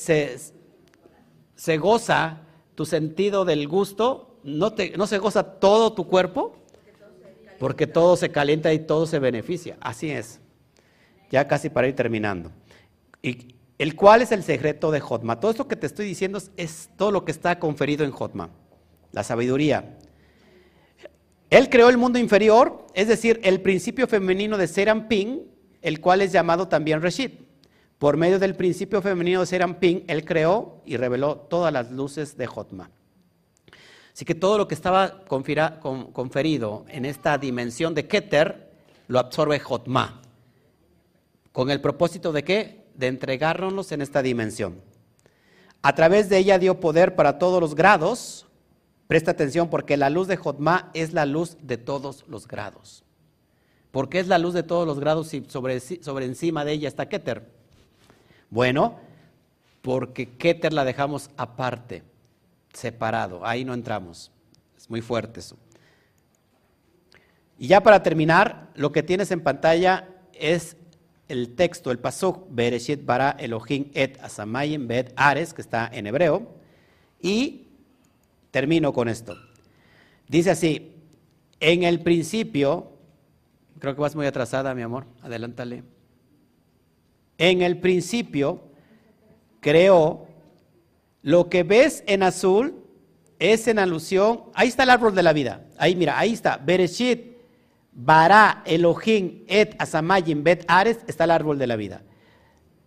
se, goza tu sentido del gusto, no, te, no se goza todo tu cuerpo, porque todo se calienta y todo se beneficia. Así es. Ya casi para ir terminando. Y el cual es el secreto de Jotma. Todo esto que te estoy diciendo es todo lo que está conferido en Jotma la sabiduría. Él creó el mundo inferior, es decir, el principio femenino de Serampín, el cual es llamado también Reshit. Por medio del principio femenino de Serampín, él creó y reveló todas las luces de Jotma. Así que todo lo que estaba conferido en esta dimensión de Keter lo absorbe Jotma. ¿Con el propósito de qué? De entregárnoslos en esta dimensión. A través de ella dio poder para todos los grados, Presta atención porque la luz de Jotma es la luz de todos los grados. ¿Por qué es la luz de todos los grados si sobre, sobre encima de ella está Keter? Bueno, porque Keter la dejamos aparte, separado, ahí no entramos. Es muy fuerte eso. Y ya para terminar, lo que tienes en pantalla es el texto, el pasuk, Bereshit bara Elohim et asamayim bet ares, que está en hebreo, y Termino con esto. Dice así, en el principio, creo que vas muy atrasada, mi amor, adelántale. En el principio creó lo que ves en azul es en alusión, ahí está el árbol de la vida, ahí mira, ahí está, Bereshit, Bara, Elohim, Et, Asamayim, Bet, Ares, está el árbol de la vida.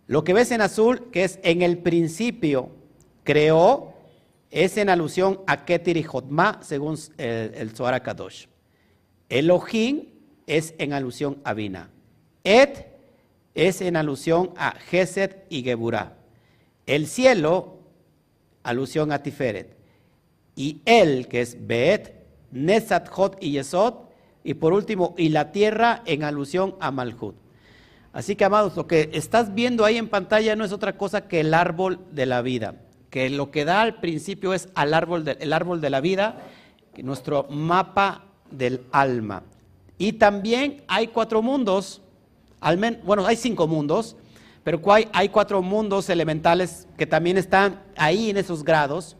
Lo que ves en azul, que es en el principio, creó es en alusión a Ketir según el, el Zohar Kadosh. Elohim es en alusión a Bina. Et es en alusión a Gesed y Geburah. El cielo, alusión a Tiferet. Y él, que es Beet, Nesat, Jot y Yesod. Y por último, y la tierra en alusión a Malhut. Así que, amados, lo que estás viendo ahí en pantalla no es otra cosa que el árbol de la vida que lo que da al principio es al árbol de, el árbol de la vida, nuestro mapa del alma. Y también hay cuatro mundos, bueno, hay cinco mundos, pero hay, hay cuatro mundos elementales que también están ahí en esos grados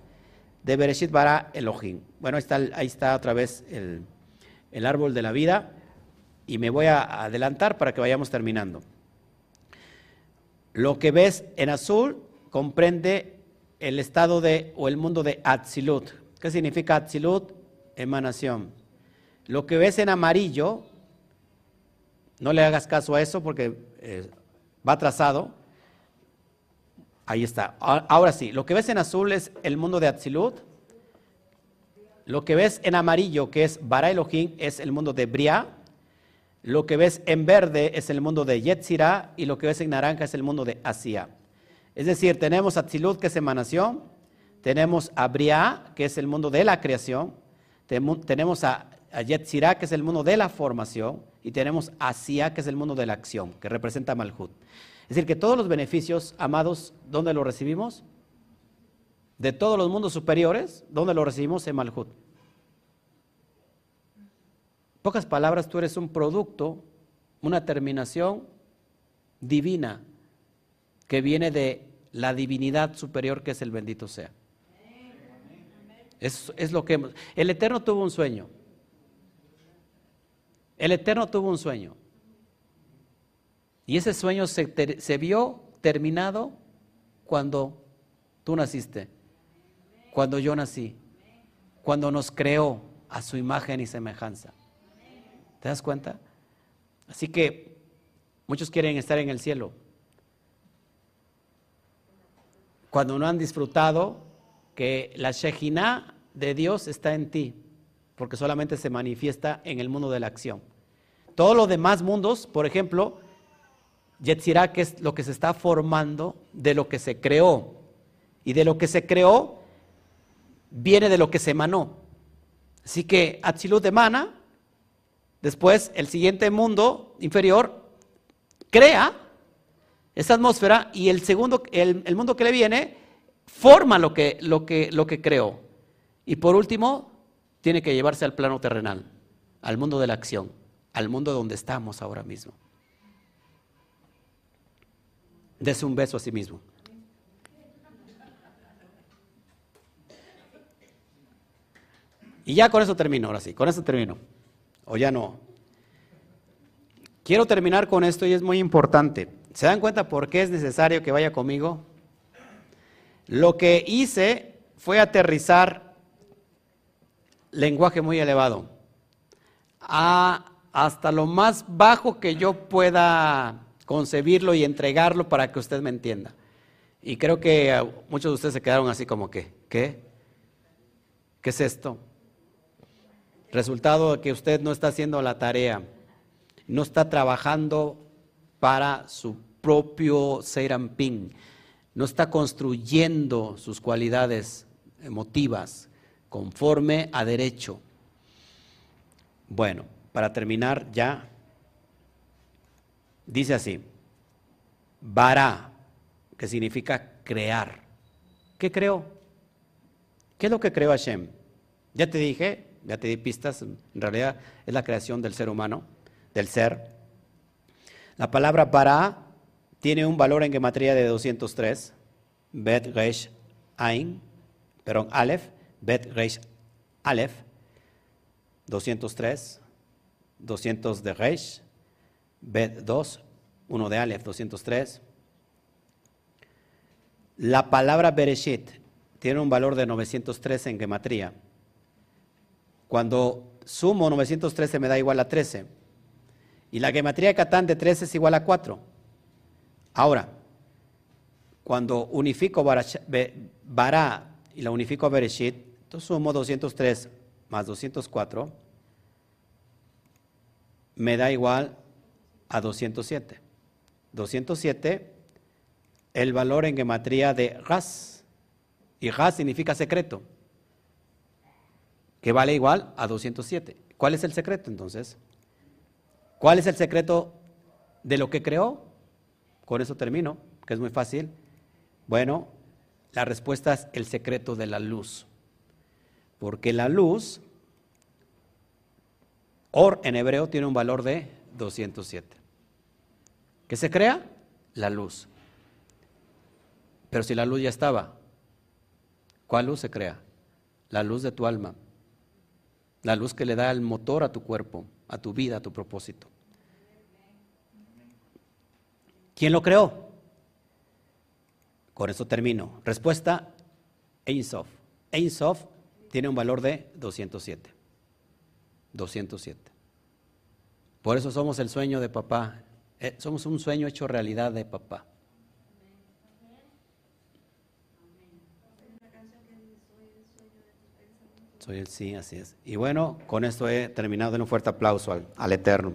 de Bereshit Bara Elohim. Bueno, ahí está, ahí está otra vez el, el árbol de la vida y me voy a adelantar para que vayamos terminando. Lo que ves en azul comprende el estado de, o el mundo de Atzilut. ¿Qué significa Atzilut? Emanación. Lo que ves en amarillo, no le hagas caso a eso porque eh, va atrasado. Ahí está. Ahora sí, lo que ves en azul es el mundo de Atzilut. Lo que ves en amarillo, que es Bara Elohim, es el mundo de Bria. Lo que ves en verde es el mundo de Yetzirah. Y lo que ves en naranja es el mundo de Asia. Es decir, tenemos a Tzilut, que es emanación, tenemos a Briah, que es el mundo de la creación, tenemos a, Yetzirah, que es el mundo de la formación, y tenemos a Sia, que es el mundo de la acción, que representa a Malhut. Es decir, que todos los beneficios, amados, ¿dónde los recibimos? De todos los mundos superiores, ¿dónde los recibimos? En Malhut. pocas palabras, tú eres un producto, una terminación divina que viene de la divinidad superior que es el bendito sea. Es, es lo que el Eterno tuvo un sueño. El Eterno tuvo un sueño. Y ese sueño se, se vio terminado cuando tú naciste, cuando yo nací, cuando nos creó a su imagen y semejanza. ¿Te das cuenta? Así que muchos quieren estar en el cielo. Cuando no han disfrutado que la Shejinah de Dios está en ti, porque solamente se manifiesta en el mundo de la acción. Todos los demás mundos, por ejemplo, Yetzirah, que es lo que se está formando de lo que se creó. Y de lo que se creó, viene de lo que se emanó. Así que Atzilut emana, después el siguiente mundo inferior crea esa atmósfera y el segundo, el mundo que le viene, forma lo que, lo, que, lo que creó. Y por último, tiene que llevarse al plano terrenal, al mundo de la acción, al mundo donde estamos ahora mismo. Dese un beso a sí mismo. Y ya con eso termino, ahora sí, con eso termino. O ya no. Quiero terminar con esto y es muy importante. ¿Se dan cuenta por qué es necesario que vaya conmigo? Lo que hice fue aterrizar lenguaje muy elevado a hasta lo más bajo que yo pueda concebirlo y entregarlo para que usted me entienda. Y creo que eh, muchos de ustedes se quedaron así como que, ¿qué? ¿Qué es esto? Resultado de que usted no está haciendo la tarea, no está trabajando para su propio Seirampín, no está construyendo sus cualidades emotivas conforme a derecho. Bueno, para terminar ya, Dice así, Bara, que significa crear. ¿Qué creó? ¿Qué es lo que creó Hashem? Ya te dije, ya te di pistas, en realidad es la creación del ser humano, del ser. La palabra bara tiene un valor en gematría de 203, bet resh ain, perdón, alef, bet resh alef, 203, 200 de resh, Bet 2, 1 de Aleph 203. La palabra Bereshit tiene un valor de 913 en gematría. Cuando sumo 913 me da igual a 13. Y la gematría de Catán de 13 es igual a 4. Ahora, cuando unifico Bará y la unifico Bereshit, entonces sumo 203 más 204, me da igual a 207. 207, el valor en gematría de Ras. Y Ras significa secreto, que vale igual a 207. ¿Cuál es el secreto entonces? ¿Cuál es el secreto de lo que creó? Con eso termino, que es muy fácil. Bueno, la respuesta es el secreto de la luz. Porque la luz, or en hebreo, tiene un valor de 207. ¿Qué se crea? La luz. Pero si la luz ya estaba, ¿cuál luz se crea? La luz de tu alma. La luz que le da el motor a tu cuerpo, a tu vida, a tu propósito. ¿Quién lo creó? Con eso termino. Respuesta, Ein Sof. Ein Sof tiene un valor de 207. 207. Por eso somos el sueño de papá. Eh, somos un sueño hecho realidad de papá. Soy el sí, así es. Y bueno, con esto he terminado. Den un fuerte aplauso al, al Eterno.